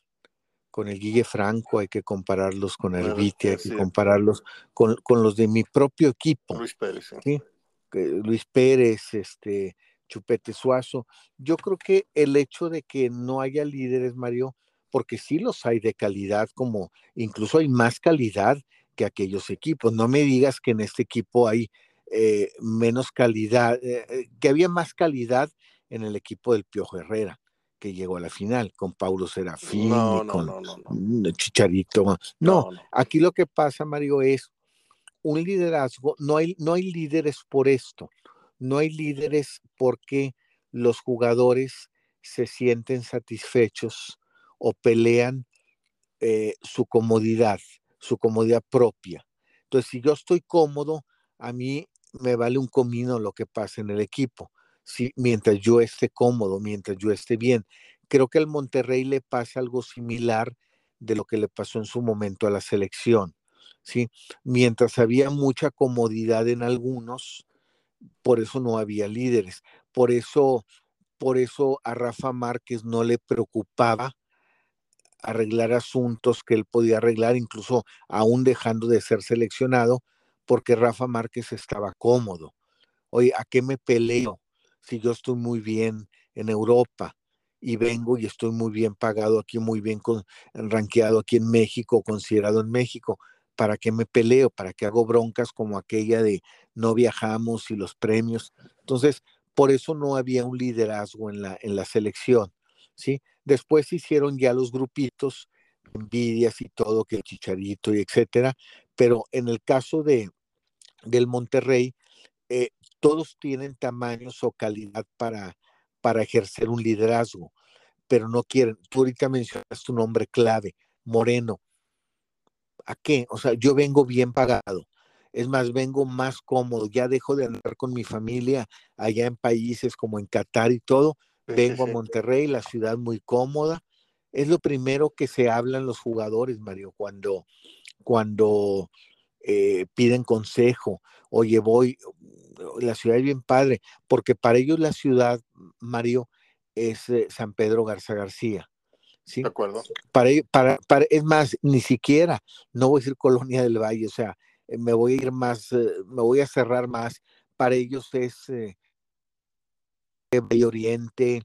con el Guille Franco, hay que compararlos con el Vite, hay que compararlos con, con, los de mi propio equipo. Luis Pérez. ¿sí? Luis Pérez, este, Chupete Suazo. Yo creo que el hecho de que no haya líderes, Mario, porque sí los hay de calidad, como incluso hay más calidad que aquellos equipos. No me digas que en este equipo hay eh, menos calidad, eh, eh, que había más calidad en el equipo del Piojo Herrera que llegó a la final con Paulo Serafín y con Chicharito. No, aquí lo que pasa, Mario, es un liderazgo, no hay, no hay líderes por esto, no hay líderes porque los jugadores se sienten satisfechos o pelean eh, su comodidad, su comodidad propia. Entonces, si yo estoy cómodo, a mí me vale un comino lo que pasa en el equipo, si, mientras yo esté cómodo, mientras yo esté bien. Creo que al Monterrey le pasa algo similar de lo que le pasó en su momento a la selección. ¿sí? Mientras había mucha comodidad en algunos, por eso no había líderes, por eso, por eso a Rafa Márquez no le preocupaba arreglar asuntos que él podía arreglar, incluso aún dejando de ser seleccionado, porque Rafa Márquez estaba cómodo. Oye, ¿a qué me peleo si yo estoy muy bien en Europa y vengo y estoy muy bien pagado aquí, muy bien con, rankeado aquí en México, considerado en México? ¿Para qué me peleo? ¿Para qué hago broncas como aquella de no viajamos y los premios? Entonces, por eso no había un liderazgo en la, en la selección. ¿sí? Después hicieron ya los grupitos, envidias y todo, que Chicharito y etcétera, pero en el caso de, del Monterrey, eh, todos tienen tamaños o calidad para, para ejercer un liderazgo, pero no quieren. Tú ahorita mencionas tu nombre clave, Moreno. ¿A qué? O sea, yo vengo bien pagado. Es más, vengo más cómodo. Ya dejo de andar con mi familia allá en países como en Qatar y todo. Vengo a Monterrey, la ciudad muy cómoda. Es lo primero que se hablan los jugadores, Mario, cuando, cuando eh, piden consejo. Oye, voy, la ciudad es bien padre, porque para ellos la ciudad, Mario, es eh, San Pedro Garza García. ¿sí? De acuerdo. Para, para, es más, ni siquiera, no voy a decir Colonia del Valle, o sea, me voy a ir más, eh, me voy a cerrar más. Para ellos es eh, Oriente.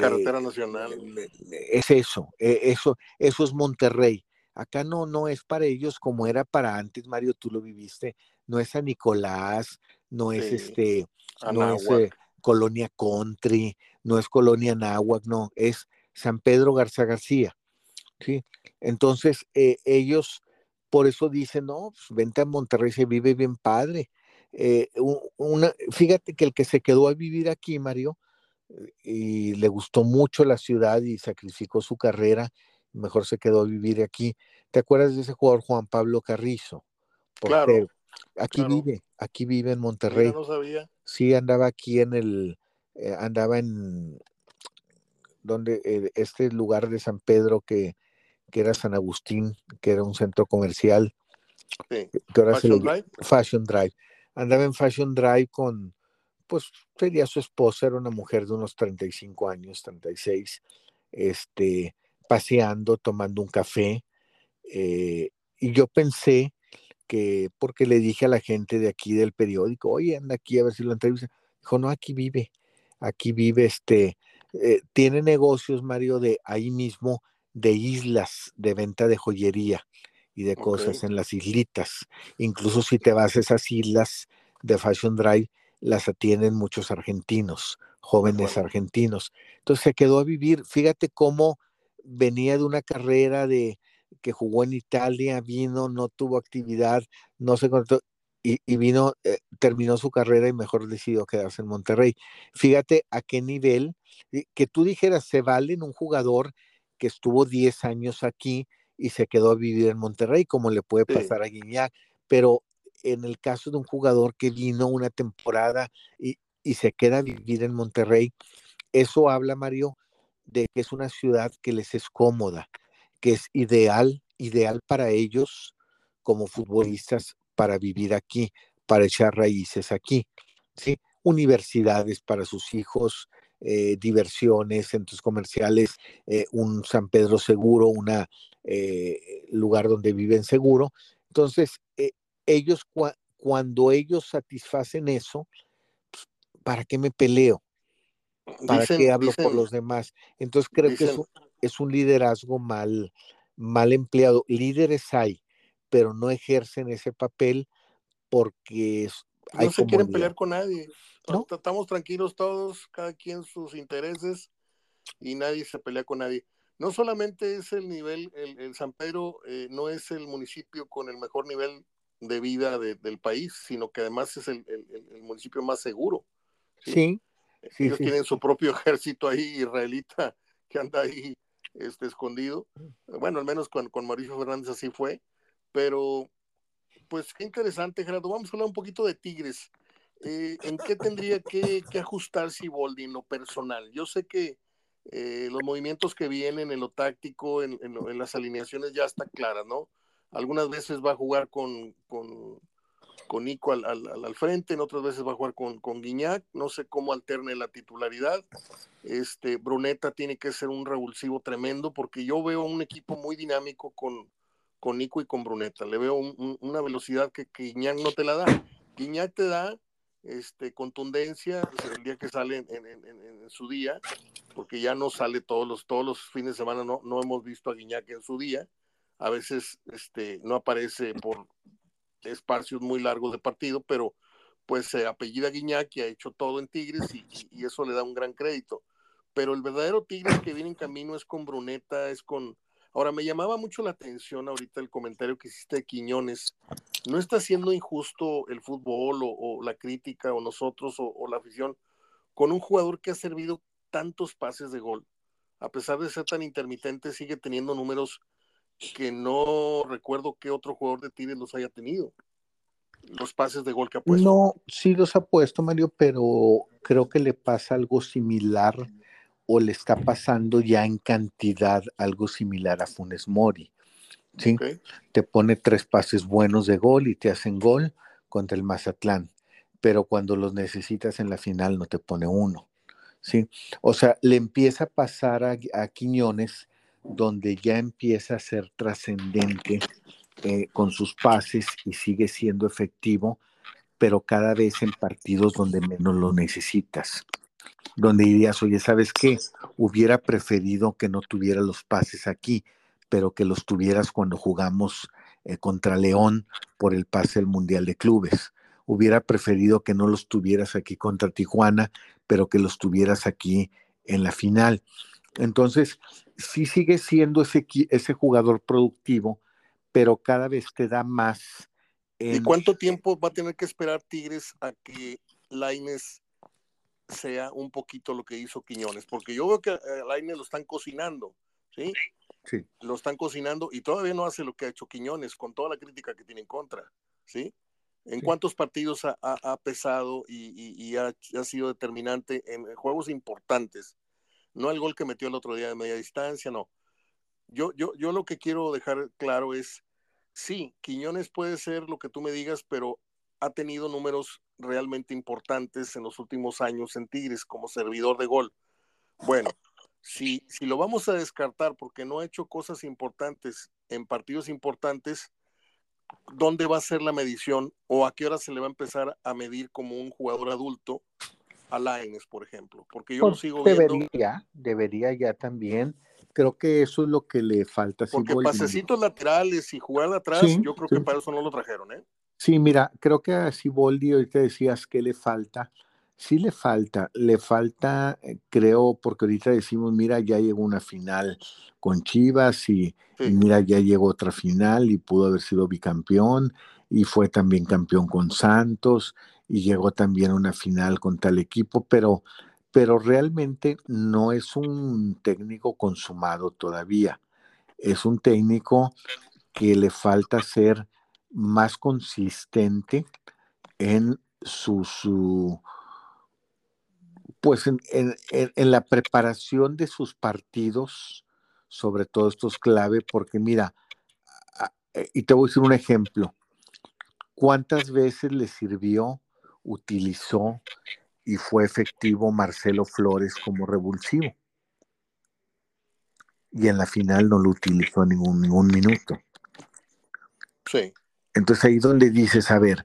Carretera Nacional. Es eso, eso, eso es Monterrey. Acá no, no es para ellos como era para antes, Mario, tú lo viviste. No es San Nicolás, no es este, no es Colonia Country, no es Colonia Náhuac, no, es San Pedro Garza García. ¿sí? Entonces, eh, ellos por eso dicen, no, pues vente a Monterrey, se vive bien padre. Eh, una, fíjate que el que se quedó a vivir aquí, Mario, eh, y le gustó mucho la ciudad y sacrificó su carrera, mejor se quedó a vivir aquí. ¿Te acuerdas de ese jugador Juan Pablo Carrizo? claro. Aquí vive, aquí vive en Monterrey. no sabía. Sí, andaba aquí en el, andaba en, donde eh, este lugar de San Pedro que, que, era San Agustín, que era un centro comercial. Sí. Fashion Drive. Fashion Drive. Andaba en Fashion Drive con, pues sería su esposa, era una mujer de unos 35 años, 36, este, paseando, tomando un café. Eh, y yo pensé que porque le dije a la gente de aquí del periódico, oye, anda aquí a ver si lo entrevista. Dijo, no, aquí vive, aquí vive este, eh, tiene negocios, Mario, de ahí mismo, de islas de venta de joyería y de cosas en las islitas. Incluso si te vas a esas islas de Fashion Drive, las atienden muchos argentinos, jóvenes argentinos. Entonces se quedó a vivir. Fíjate cómo venía de una carrera de que jugó en Italia, vino, no tuvo actividad, no se conectó y, vino, eh, terminó su carrera y mejor decidió quedarse en Monterrey. Fíjate a qué nivel, que tú dijeras, se vale en un jugador que estuvo 10 años aquí y se quedó a vivir en Monterrey, como le puede pasar a Guiñac, pero en el caso de un jugador que vino una temporada y, y se queda a vivir en Monterrey, eso habla, Mario, de que es una ciudad que les es cómoda, que es ideal, ideal para ellos como futbolistas para vivir aquí, para echar raíces aquí, ¿sí? Universidades para sus hijos, eh, diversiones, centros comerciales, eh, un San Pedro seguro, un eh, lugar donde viven seguro. Entonces, ellos, cuando ellos satisfacen eso, pues, ¿para qué me peleo? ¿Para qué hablo por los demás? Entonces creo que es un, es un, liderazgo mal, mal empleado. Líderes hay, pero no ejercen ese papel porque no se quieren pelear con nadie. Estamos tranquilos todos, cada quien sus intereses y nadie se pelea con nadie. No solamente es el nivel, el, San Pedro eh, no es el municipio con el mejor nivel de vida del país, sino que además es el, municipio más seguro. Sí. Ellos tienen su propio ejército ahí israelita que anda ahí este, escondido. Bueno, al menos con, con Mauricio Fernández así fue. Pero, pues qué interesante, Gerardo. Vamos a hablar un poquito de Tigres. Eh, ¿En qué tendría que, que ajustarse Iboldi en lo personal? Yo sé que eh, los movimientos que vienen en lo táctico, en, las alineaciones ya están claras, ¿no? Algunas veces va a jugar con, con, con Nico al, frente, en otras veces va a jugar con, con Guiñac, no sé cómo alterne la titularidad. Este, Bruneta tiene que ser un revulsivo tremendo porque yo veo un equipo muy dinámico con, con Nico y con Bruneta. Le veo una velocidad que, que Guiñac no te la da. Guiñac te da este, contundencia el día que sale en, su día, porque ya no sale todos los, todos los fines de semana, no, no hemos visto a Guiñac en su día. A veces este, no aparece por espacios muy largos de partido, pero pues se apellida Guiñac y ha hecho todo en Tigres y, y, eso le da un gran crédito. Pero el verdadero Tigres que viene en camino es con Bruneta, es con, Ahora, me llamaba mucho la atención ahorita el comentario que hiciste de Quiñones. ¿No está siendo injusto el fútbol o, la crítica o nosotros o, la afición con un jugador que ha servido tantos pases de gol? A pesar de ser tan intermitente, sigue teniendo números que no recuerdo qué otro jugador de Tigres los haya tenido. Los pases de gol que ha puesto. No, sí los ha puesto, Mario, pero creo que le pasa algo similar o le está pasando ya en cantidad algo similar a Funes Mori. ¿sí? Te pone tres pases buenos de gol y te hacen gol contra el Mazatlán, pero cuando los necesitas en la final no te pone uno. ¿sí? O sea, le empieza a pasar a, Quiñones donde ya empieza a ser trascendente eh, con sus pases y sigue siendo efectivo, pero cada vez en partidos donde menos lo necesitas donde dirías, oye, ¿sabes qué? Hubiera preferido que no tuviera los pases aquí, pero que los tuvieras cuando jugamos eh, contra León por el pase del Mundial de Clubes. Hubiera preferido que no los tuvieras aquí contra Tijuana, pero que los tuvieras aquí en la final. Entonces, sí sigue siendo ese, ese jugador productivo, pero cada vez te da más. ¿Y cuánto tiempo va a tener que esperar Tigres a que Laines sea un poquito lo que hizo Quiñones, porque yo veo que al Aine lo están cocinando, ¿sí? Sí. Lo están cocinando y todavía no hace lo que ha hecho Quiñones con toda la crítica que tiene en contra, ¿sí? ¿En cuántos partidos ha, pesado y, ha, sido determinante en juegos importantes? No el gol que metió el otro día de media distancia, no. Yo, yo, yo lo que quiero dejar claro es, sí, Quiñones puede ser lo que tú me digas, pero ha tenido números realmente importantes en los últimos años en Tigres como servidor de gol. Bueno, si, si lo vamos a descartar porque no ha hecho cosas importantes en partidos importantes, dónde va a ser la medición o a qué hora se le va a empezar a medir como un jugador adulto a Laines, por ejemplo, porque yo lo sigo debería, viendo. Debería ya también. Creo que eso es lo que le falta. Porque pasecitos laterales y jugar atrás, yo creo que para eso no lo trajeron, ¿eh? Sí, mira, creo que a Siboldi ahorita decías que le falta. Sí le falta, le falta, eh, creo, porque ahorita decimos, mira, ya llegó una final con Chivas y, mira, ya llegó otra final y pudo haber sido bicampeón y fue también campeón con Santos y llegó también a una final con tal equipo, pero, pero realmente no es un técnico consumado todavía. Es un técnico que le falta ser más consistente en su, su pues en, la preparación de sus partidos, sobre todo esto es clave, porque mira, y te voy a decir un ejemplo, ¿cuántas veces le sirvió, utilizó y fue efectivo Marcelo Flores como revulsivo? Y en la final no lo utilizó ningún, ningún minuto. Sí. Entonces ahí donde dices, a ver,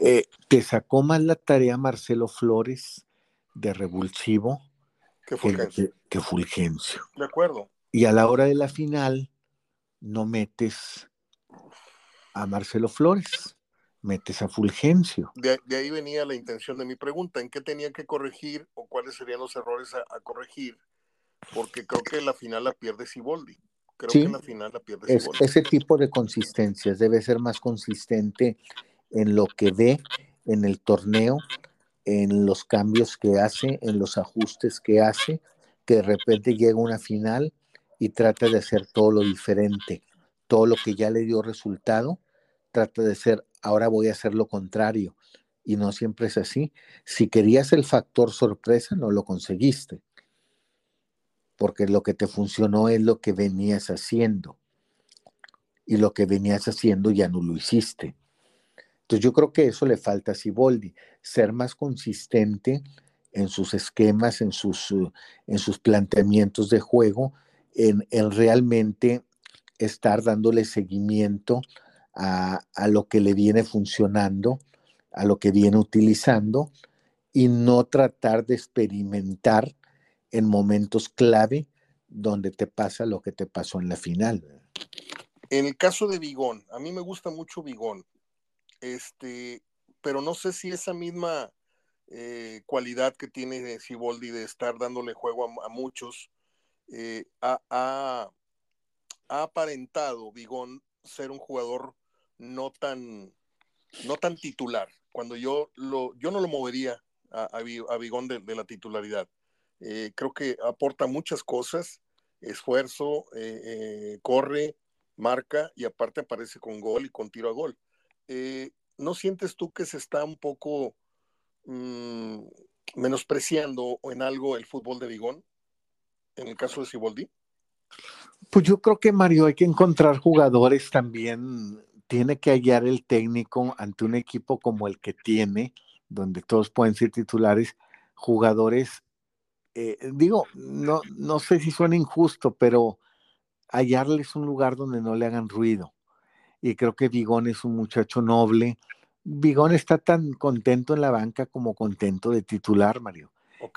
eh, te sacó más la tarea Marcelo Flores de revulsivo que Fulgencio. Que, Fulgencio. De acuerdo. Y a la hora de la final no metes a Marcelo Flores, metes a Fulgencio. De, ahí venía la intención de mi pregunta, ¿en qué tenía que corregir o cuáles serían los errores a, corregir? Porque creo que la final la pierde Siboldi. Creo que la final la pierde es, Ese tipo de consistencias debe ser más consistente en lo que ve en el torneo en los cambios que hace, en los ajustes que hace, que de repente llega una final y trata de hacer todo lo diferente, todo lo que ya le dio resultado, trata de ser, ahora voy a hacer lo contrario. Y no siempre es así. Si querías el factor sorpresa, no lo conseguiste, porque lo que te funcionó es lo que venías haciendo. Y lo que venías haciendo ya no lo hiciste. Entonces yo creo que eso le falta a Siboldi, ser más consistente en sus esquemas, en sus, uh, en sus planteamientos de juego, en, realmente estar dándole seguimiento a, lo que le viene funcionando, a lo que viene utilizando y no tratar de experimentar en momentos clave donde te pasa lo que te pasó en la final. En el caso de Bigón, a mí me gusta mucho Bigón. Este, pero no sé si esa misma eh, cualidad que tiene Siboldi de estar dándole juego a, muchos eh, ha, aparentado Bigón ser un jugador no tan, no tan titular. Cuando yo, lo, yo no lo movería a, a Bigón de, la titularidad. Eh, creo que aporta muchas cosas, esfuerzo, corre, marca y aparte aparece con gol y con tiro a gol. Eh, ¿no sientes tú que se está un poco mm, menospreciando en algo el fútbol de Vigón? En el caso de Siboldi. Pues yo creo que Mario, hay que encontrar jugadores también. Tiene que hallar el técnico ante un equipo como el que tiene, donde todos pueden ser titulares, jugadores, eh, digo, no, no sé si suena injusto, pero hallarles un lugar donde no le hagan ruido y creo que Vigón es un muchacho noble. Vigón está tan contento en la banca como contento de titular, Mario.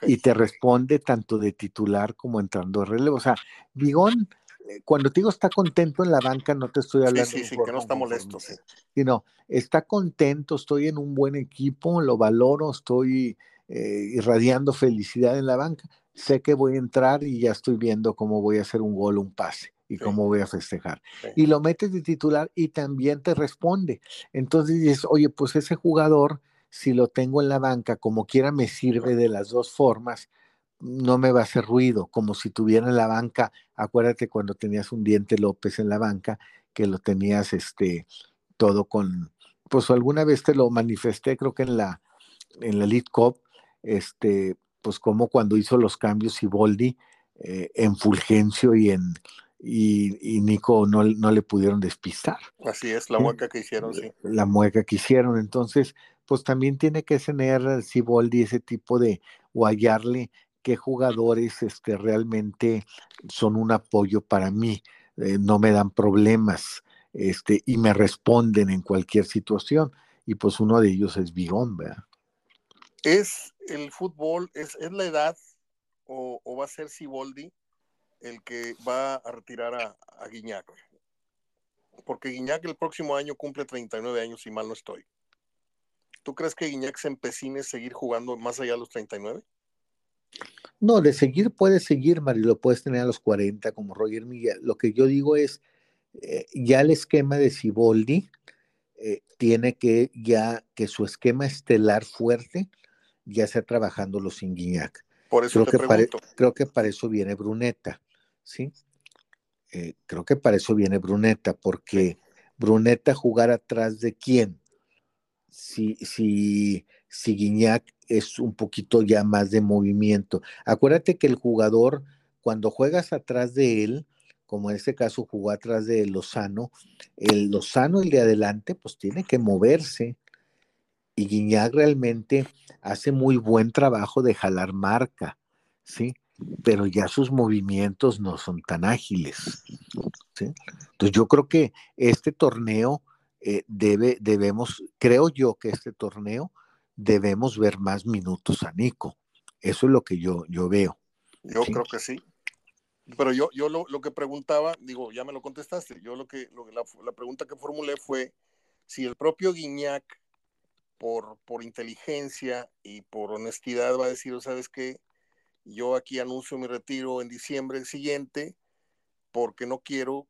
Y te responde tanto de titular como entrando de relevo. O sea, Vigón, eh, cuando te digo está contento en la banca, no te estoy hablando. Sí, sí, sí que no está molesto, sí. Sino, está contento, estoy en un buen equipo, lo valoro, estoy eh, irradiando felicidad en la banca. Sé que voy a entrar y ya estoy viendo cómo voy a hacer un gol, un pase y cómo voy a festejar. Y lo metes de titular y también te responde. Entonces dices, oye, pues ese jugador, si lo tengo en la banca, como quiera me sirve de las dos formas, no me va a hacer ruido, como si tuviera en la banca, acuérdate cuando tenías un diente López en la banca, que lo tenías este todo con, pues alguna vez te lo manifesté, creo que en la, en la Lead Cup, este, pues como cuando hizo los cambios Iboldi eh, en Fulgencio y en, y, Nico no, no, le pudieron despistar. Así es, la mueca que hicieron, sí. La mueca que hicieron. Entonces, pues también tiene que tener Siboldi ese tipo de, o hallarle qué jugadores este, realmente son un apoyo para mí, eh, no me dan problemas. este, y me responden en cualquier situación. Y pues uno de ellos es Bigón, ¿verdad? ¿Es el fútbol, es, la edad o, va a ser Siboldi el que va a retirar a, a Guiñac? Porque Guiñac el próximo año cumple 39 años, si mal no estoy. ¿Tú crees que Guiñac se empecine a seguir jugando más allá de los 39? No, de seguir puede seguir, Mario, lo puedes tener a los 40 como Roger Miguel. Lo que yo digo es, eh, ya el esquema de Siboldi eh, tiene que ya que su esquema estelar fuerte ya sea trabajando sin Guiñac. Por eso creo, que creo que para eso viene Bruneta, ¿sí? Eh, creo que para eso viene Bruneta, porque Bruneta jugar atrás de quién? Si, si, si Guiñac es un poquito ya más de movimiento. Acuérdate que el jugador, cuando juegas atrás de él, como en este caso jugó atrás de Lozano, el Lozano, el de adelante, pues tiene que moverse. Y Guiñac realmente hace muy buen trabajo de jalar marca, ¿sí? Pero ya sus movimientos no son tan ágiles, ¿sí? Entonces yo creo que este torneo eh, debe, debemos, creo yo que este torneo debemos ver más minutos a Nico. Eso es lo que yo, yo veo. Yo creo que sí. Pero yo, yo lo, que preguntaba, digo, ya me lo contestaste. Yo lo que, la, pregunta que formulé fue si el propio Guiñac, por, por inteligencia y por honestidad, va a decir, ¿sabes qué? Yo aquí anuncio mi retiro en diciembre siguiente porque no quiero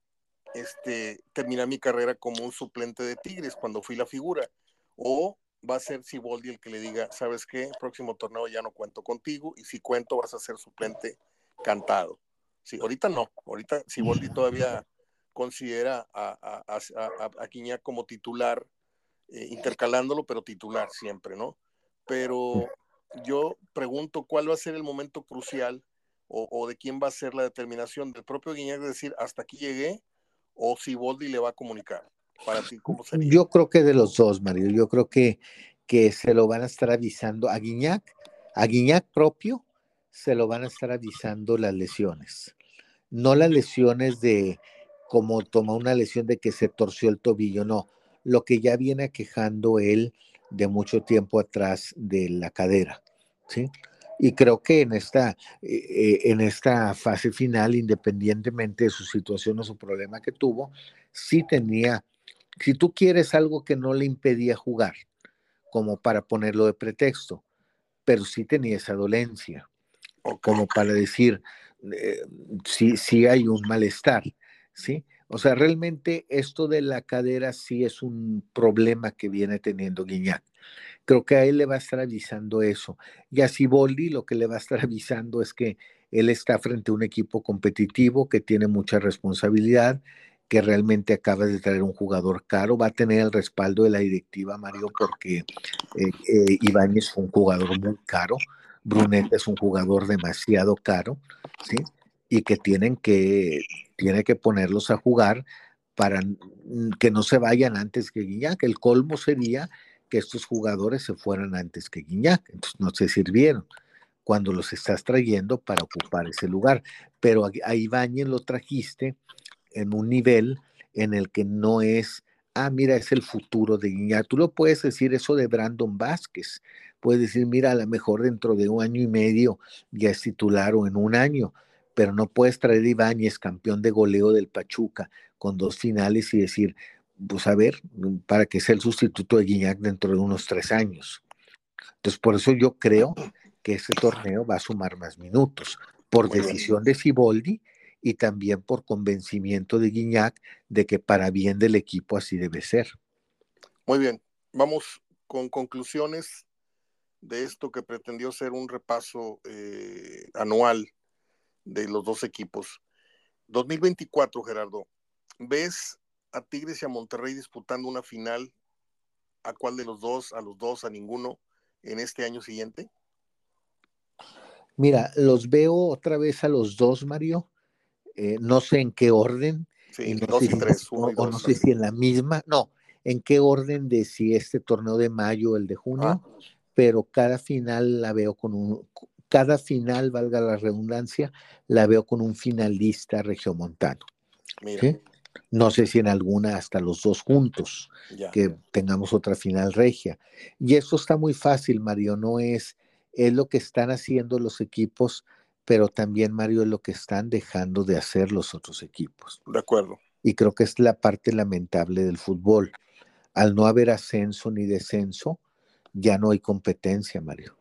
este, terminar mi carrera como un suplente de Tigres cuando fui la figura. O va a ser Siboldi el que le diga, ¿sabes qué? Próximo torneo ya no cuento contigo y si cuento vas a ser suplente cantado. Sí, ahorita no, ahorita Siboldi todavía considera a, a, a, como titular, eh, intercalándolo, pero titular siempre, ¿no? Pero yo pregunto cuál va a ser el momento crucial o, de quién va a ser la determinación del propio Guiñac de decir hasta aquí llegué o si le va a comunicar. Para ti, ¿cómo sería? Yo creo que de los dos, Mario. Yo creo que, que se lo van a estar avisando a Guiñac, a Guiñac propio, se lo van a estar avisando las lesiones. No las lesiones de como toma una lesión de que se torció el tobillo, no. Lo que ya viene quejando él de mucho tiempo atrás de la cadera, ¿sí? Y creo que en esta, eh, eh, en esta fase final, independientemente de su situación o su problema que tuvo, sí tenía si tú quieres algo que no le impedía jugar, como para ponerlo de pretexto, pero sí tenía esa dolencia, como para decir, eh, si hay un malestar, ¿sí? O sea, realmente esto de la cadera sí es un problema que viene teniendo Guiñac. Creo que a él le va a estar avisando eso. Y a Siboldi lo que le va a estar avisando es que él está frente a un equipo competitivo que tiene mucha responsabilidad que realmente acaba de traer un jugador caro, va a tener el respaldo de la directiva, Mario, porque eh, eh, Ibáñez fue un jugador muy caro, Brunet es un jugador demasiado caro, ¿sí? Y que tienen que, tiene que ponerlos a jugar para que no se vayan antes que Guiñac. El colmo sería que estos jugadores se fueran antes que Guiñac, entonces no se sirvieron cuando los estás trayendo para ocupar ese lugar. Pero a Ibáñez lo trajiste en un nivel en el que no es, ah, mira, es el futuro de Guiñac. Tú lo puedes decir eso de Brandon Vázquez. Puedes decir, mira, a lo mejor dentro de un año y medio ya es titular o en un año, pero no puedes traer a Ibáñez, campeón de goleo del Pachuca, con dos finales y decir, pues a ver, para que sea el sustituto de Guiñac dentro de unos tres años. Entonces, por eso yo creo que ese torneo va a sumar más minutos, por decisión de Ciboldi y también por convencimiento de Guiñac de que para bien del equipo así debe ser. Muy bien, vamos con conclusiones de esto que pretendió ser un repaso eh, anual de los dos equipos. 2024, Gerardo, ¿ves a Tigres y a Monterrey disputando una final? ¿A cuál de los dos? ¿A los dos? ¿A ninguno? en este año siguiente? Mira, los veo otra vez a los dos, Mario, eh, no sé en qué orden. Sí, no, sé, tres, o, no sé si en la misma, no, en qué orden de si este torneo de mayo o el de junio, ah. pero cada final la veo con un, cada final, valga la redundancia, la veo con un finalista regiomontano. Mira. No sé si en alguna hasta los dos juntos, que tengamos otra final regia. Y eso está muy fácil, Mario, no es, es lo que están haciendo los equipos, pero también, Mario, es lo que están dejando de hacer los otros equipos. De acuerdo. Y creo que es la parte lamentable del fútbol. Al no haber ascenso ni descenso, ya no hay competencia, Mario.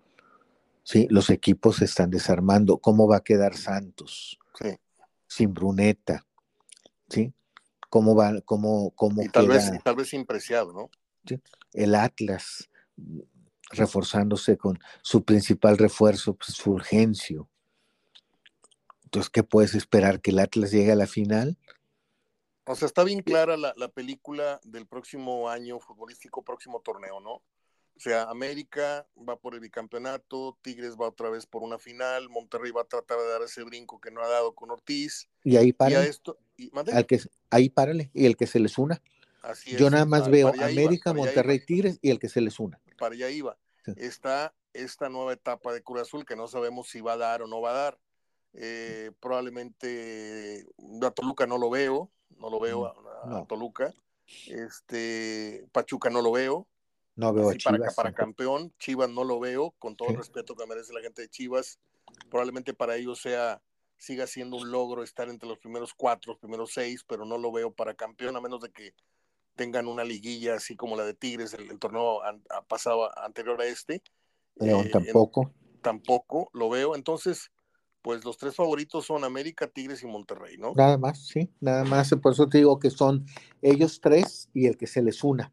Sí, los equipos se están desarmando. ¿Cómo va a quedar Santos? Sí. Sin Bruneta. ¿Sí? ¿Cómo va, cómo, cómo y tal vez, tal vez impreciado, ¿no? ¿Sí? El Atlas reforzándose con su principal refuerzo, pues Fulgencio. Entonces, ¿qué puedes esperar? ¿Que el Atlas llegue a la final? O sea, está bien clara la, la película del próximo año futbolístico, próximo torneo, ¿no? O sea, América va por el bicampeonato, Tigres va otra vez por una final, Monterrey va a tratar de dar ese brinco que no ha dado con Ortiz. Y ahí para. esto, al que, ahí párale, y el que se les una. Así Yo nada más veo América, Monterrey, Tigres y el que se les una. Para allá iba. Está esta nueva etapa de Cruz Azul que no sabemos si va a dar o no va a dar. Eh, probablemente a Toluca no lo veo, no lo veo a, Toluca. Este, Pachuca no lo veo. No veo a Chivas. Para, para campeón, Chivas no lo veo, con todo el respeto que merece la gente de Chivas. Probablemente para ellos sea, siga siendo un logro estar entre los primeros cuatro, los primeros seis, pero no lo veo para campeón, a menos de que tengan una liguilla así como la de Tigres, el, torneo ha pasado anterior a este. León eh, tampoco. tampoco lo veo. Entonces, pues los tres favoritos son América, Tigres y Monterrey, ¿no? Nada más, sí, nada más. Por eso te digo que son ellos tres y el que se les una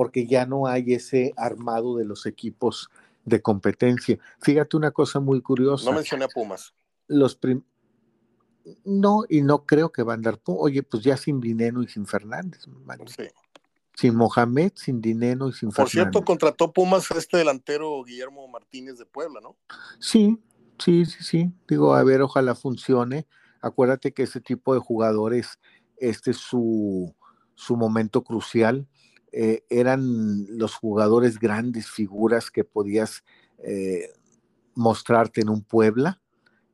porque ya no hay ese armado de los equipos de competencia. Fíjate una cosa muy curiosa. No mencioné a Pumas. Los no, y no creo que van a dar. Oye, pues ya sin Dineno y sin Fernández. Sí. Sin Mohamed, sin Dineno y sin Fernández. Por cierto, contrató Pumas a este delantero Guillermo Martínez de Puebla, ¿no? Sí, sí, sí, sí. Digo, a ver, ojalá funcione. Acuérdate que ese tipo de jugadores, este es su, su momento crucial eh, eran los jugadores grandes figuras que podías eh, mostrarte en un Puebla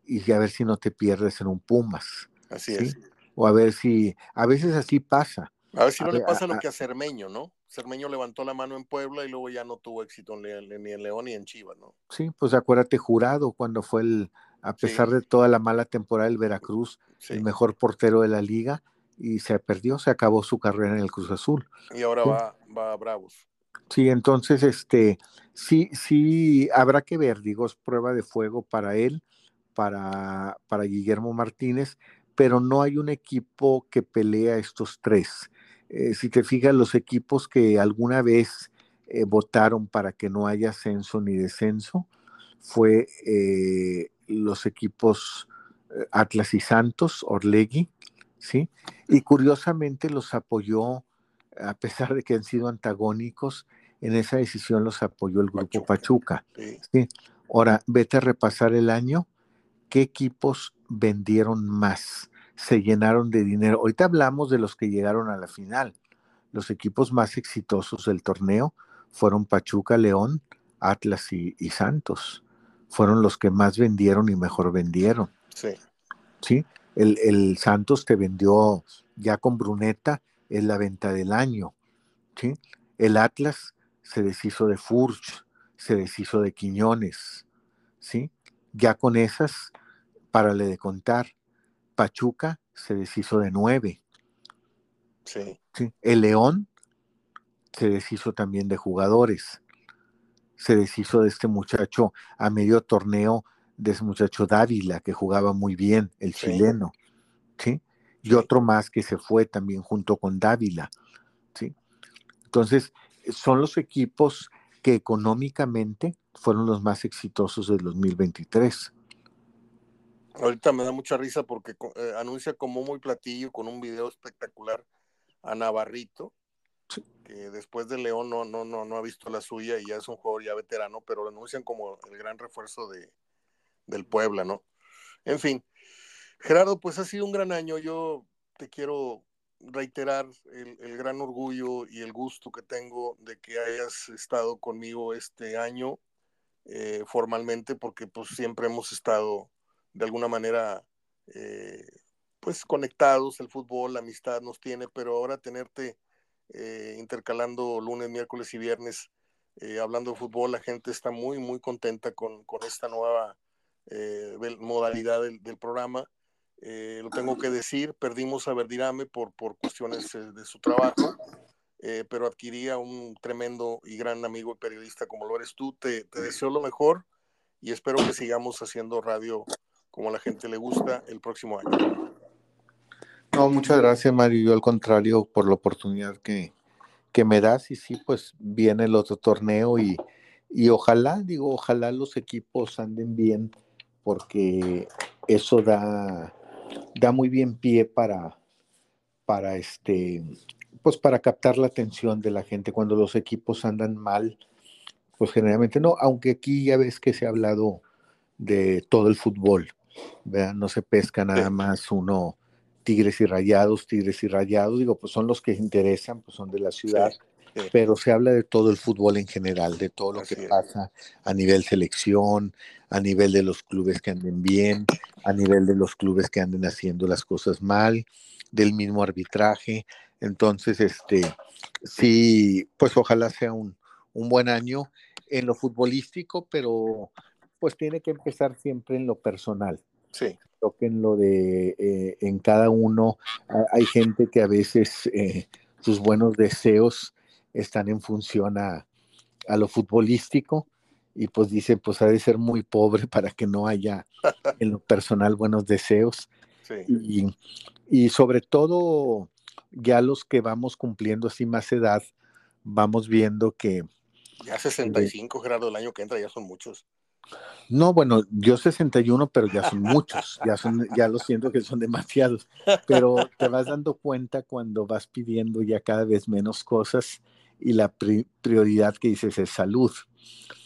y a ver si no te pierdes en un Pumas. Así es. O a ver si, a veces así pasa. A ver si no le pasa lo que a Cermeño, ¿no? Cermeño levantó la mano en Puebla y luego ya no tuvo éxito ni en León ni en Chivas, ¿no? Sí, pues acuérdate, jurado, cuando fue el, a pesar de toda la mala temporada del Veracruz, el mejor portero de la liga, y se perdió, se acabó su carrera en el Cruz Azul. Y ahora va, va a Bravos. Sí, entonces, este, sí, sí, habrá que ver, digo, es prueba de fuego para él, para, para Guillermo Martínez, pero no hay un equipo que pelea estos tres. Eh, si te fijas, los equipos que alguna vez eh, votaron para que no haya ascenso ni descenso, fue eh, los equipos Atlas y Santos, Orlegui, ¿sí? Y curiosamente los apoyó, a pesar de que han sido antagónicos, en esa decisión los apoyó el grupo Pachuca. ¿sí? Ahora, vete a repasar el año, ¿qué equipos vendieron más? Se llenaron de dinero. Ahorita hablamos de los que llegaron a la final. Los equipos más exitosos del torneo fueron Pachuca, León, Atlas y, y Santos. Fueron los que más vendieron y mejor vendieron. Sí. ¿Sí? El, Santos te vendió ya con Bruneta, es la venta del año. ¿sí? El Atlas se deshizo de Furch, se deshizo de Quiñones. ¿sí? Ya con esas, párale de contar. Pachuca se deshizo de nueve. Sí. ¿sí? El León se deshizo también de jugadores. Se deshizo de este muchacho a medio torneo de ese muchacho Dávila, que jugaba muy bien, el chileno, ¿sí? Y otro más que se fue también junto con Dávila, ¿sí? Entonces, son los equipos que económicamente fueron los más exitosos del 2023. Ahorita me da mucha risa porque eh, anuncia como muy platillo con un video espectacular a Navarrito, que después de León no, no, no, no ha visto la suya y ya es un jugador ya veterano, pero lo anuncian como el gran refuerzo de, del Puebla, ¿no? En fin, Gerardo, pues ha sido un gran año. Yo te quiero reiterar el, gran orgullo y el gusto que tengo de que hayas estado conmigo este año eh, formalmente, porque pues siempre hemos estado de alguna manera eh, pues conectados, el fútbol, la amistad nos tiene, pero ahora tenerte eh, intercalando lunes, miércoles y viernes, hablando de fútbol, la gente está muy, muy contenta con, con esta nueva eh, modalidad del, del programa. lo tengo que decir, perdimos a Verdirame por, por cuestiones de su trabajo, pero adquiría un tremendo y gran amigo y periodista como lo eres tú. Te, te deseo lo mejor y espero que sigamos haciendo radio como a la gente le gusta el próximo año. No, muchas gracias, Mario. Yo al contrario, por la oportunidad que, que me das. Y sí, pues viene el otro torneo y, y ojalá, digo, ojalá los equipos anden bien, porque eso da, da muy bien pie para, para este, pues para captar la atención de la gente. Cuando los equipos andan mal, pues generalmente no, aunque aquí ya ves que se ha hablado de todo el fútbol, ¿verdad? No se pesca nada más uno tigres y rayados, tigres y rayados, digo, pues son los que interesan, pues son de la ciudad, pero se habla de todo el fútbol en general, de todo lo que pasa a nivel selección, a nivel de los clubes que anden bien, a nivel de los clubes que anden haciendo las cosas mal, del mismo arbitraje. Entonces, este, sí, pues ojalá sea un, un buen año en lo futbolístico, pero pues tiene que empezar siempre en lo personal. Sí. Toquen lo de eh, en cada uno. Hay gente que a veces eh, sus buenos deseos están en función a, a, lo futbolístico y pues dice, pues ha de ser muy pobre para que no haya en lo personal buenos deseos. Sí. Y, y sobre todo, ya los que vamos cumpliendo así más edad, vamos viendo que... Ya 65, Gerardo, el año que entra ya son muchos. No, bueno, yo 61, pero ya son muchos, ya son, ya lo siento que son demasiados, pero te vas dando cuenta cuando vas pidiendo ya cada vez menos cosas y la prioridad que dices es salud,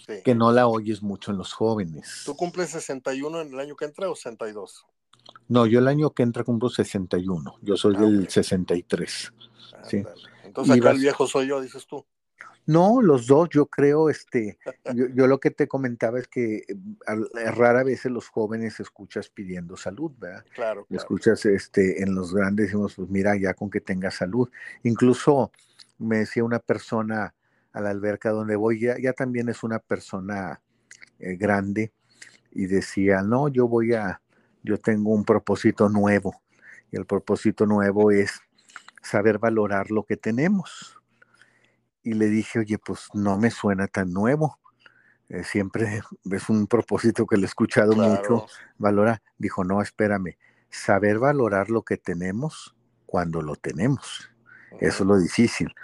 sí. que no la oyes mucho en los jóvenes. ¿Tú cumples 61 en el año que entra o 62? No, yo el año que entra cumplo 61, yo soy ah, del okay. 63. Ah, sí. Entonces acá el viejo soy yo, dices tú. No, los dos, yo creo, este, yo, yo, lo que te comentaba es que eh, rara vez los jóvenes escuchas pidiendo salud, ¿verdad? Claro. claro. Escuchas este, en los grandes, decimos, pues mira, ya con que tenga salud. Incluso me decía una persona a la alberca donde voy, ya, ya también es una persona eh, grande, y decía, no, yo voy a, yo tengo un propósito nuevo, y el propósito nuevo es saber valorar lo que tenemos y le dije, oye, pues no me suena tan nuevo. Eh, siempre es un propósito que le he escuchado claro. mucho. Valora, dijo, no, espérame, saber valorar lo que tenemos cuando lo tenemos. Eso es lo difícil.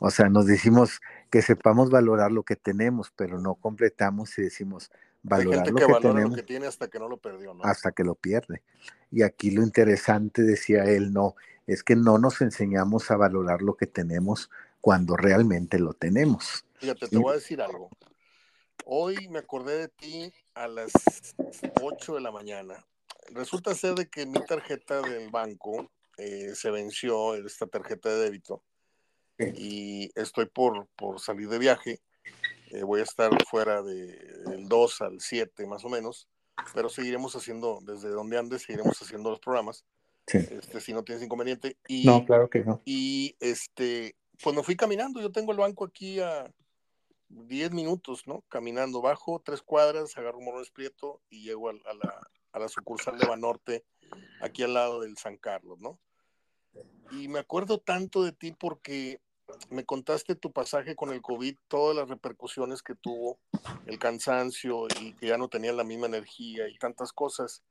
O sea, nos decimos que sepamos valorar lo que tenemos, pero no completamos y decimos valorar Hay lo que, que, valora tenemos lo que tiene hasta que no lo perdió, ¿no? hasta que lo pierde. Y aquí lo interesante, decía él, no, es que no nos enseñamos a valorar lo que tenemos cuando realmente lo tenemos. Fíjate, te voy a decir algo. Hoy me acordé de ti a las 8 de la mañana. Resulta ser de que mi tarjeta del banco eh, se venció, esta tarjeta de débito, y estoy por, por salir de viaje. Eh, voy a estar fuera del de, 2 al 7 más o menos, pero seguiremos haciendo, desde donde andes, seguiremos haciendo los programas. Sí. Este, si no tienes inconveniente. Y, no, claro que no. Y este, pues me fui caminando, yo tengo el banco aquí a 10 minutos, ¿no? Caminando bajo, tres cuadras, agarro un Morones Prieto y llego a, a, la, a, la, sucursal de Banorte, aquí al lado del San Carlos, ¿no? Y me acuerdo tanto de ti porque me contaste tu pasaje con el COVID, todas las repercusiones que tuvo, el cansancio y que ya no tenía la misma energía y tantas cosas.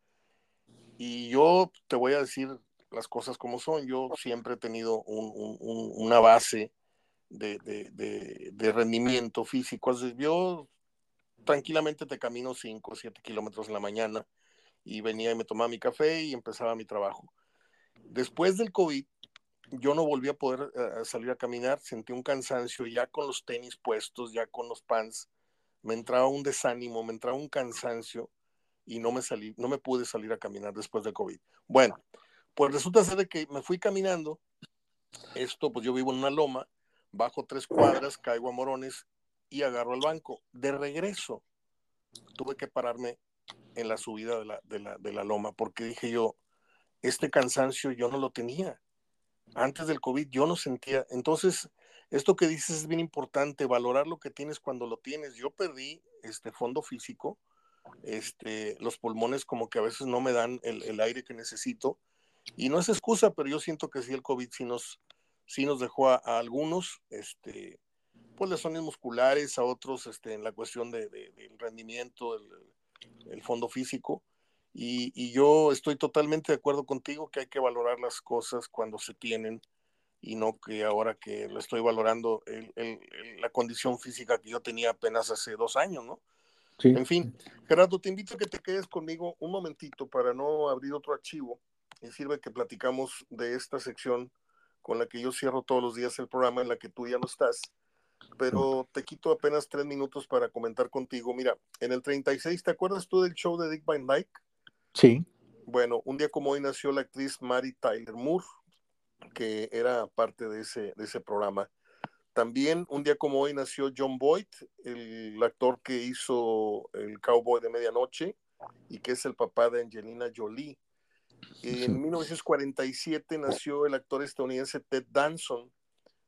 Y yo te voy a decir las cosas como son. Yo siempre he tenido un, un, una base de, rendimiento físico. Yo tranquilamente te camino 5 o 7 kilómetros en la mañana y venía y me tomaba mi café y empezaba mi trabajo. Después del COVID, yo no volví a poder uh, salir a caminar, sentí un cansancio ya con los tenis puestos, ya con los pants, me entraba un desánimo, me entraba un cansancio y no me salí, no me pude salir a caminar después del COVID. Bueno, pues resulta ser de que me fui caminando. Esto, pues yo vivo en una loma, bajo tres cuadras, caigo a morones y agarro el banco. De regreso, tuve que pararme en la subida de la, de la, de la loma porque dije yo, este cansancio yo no lo tenía. Antes del COVID yo no sentía. Entonces, esto que dices es bien importante, valorar lo que tienes cuando lo tienes. Yo perdí este fondo físico, este, los pulmones como que a veces no me dan el, aire que necesito. Y no es excusa, pero yo siento que sí el COVID sí nos, sí nos dejó a, algunos, este, pues lesiones musculares, a otros este, en la cuestión de, del rendimiento, el, el fondo físico. Y, yo estoy totalmente de acuerdo contigo que hay que valorar las cosas cuando se tienen y no que ahora que lo estoy valorando la condición física que yo tenía apenas hace dos años, ¿no? En fin, Gerardo, te invito a que te quedes conmigo un momentito para no abrir otro archivo y sirve que platicamos de esta sección con la que yo cierro todos los días el programa en la que tú ya no estás pero te quito apenas tres minutos para comentar contigo. Mira, en el 36, ¿te acuerdas tú del show de Dick Van Dyke? Sí. Bueno, un día como hoy nació la actriz Mary Tyler Moore, que era parte de ese, de ese programa. También un día como hoy nació John Boyd, el actor que hizo el Cowboy de Medianoche y que es el papá de Angelina Jolie. En 1947 nació el actor estadounidense Ted Danson,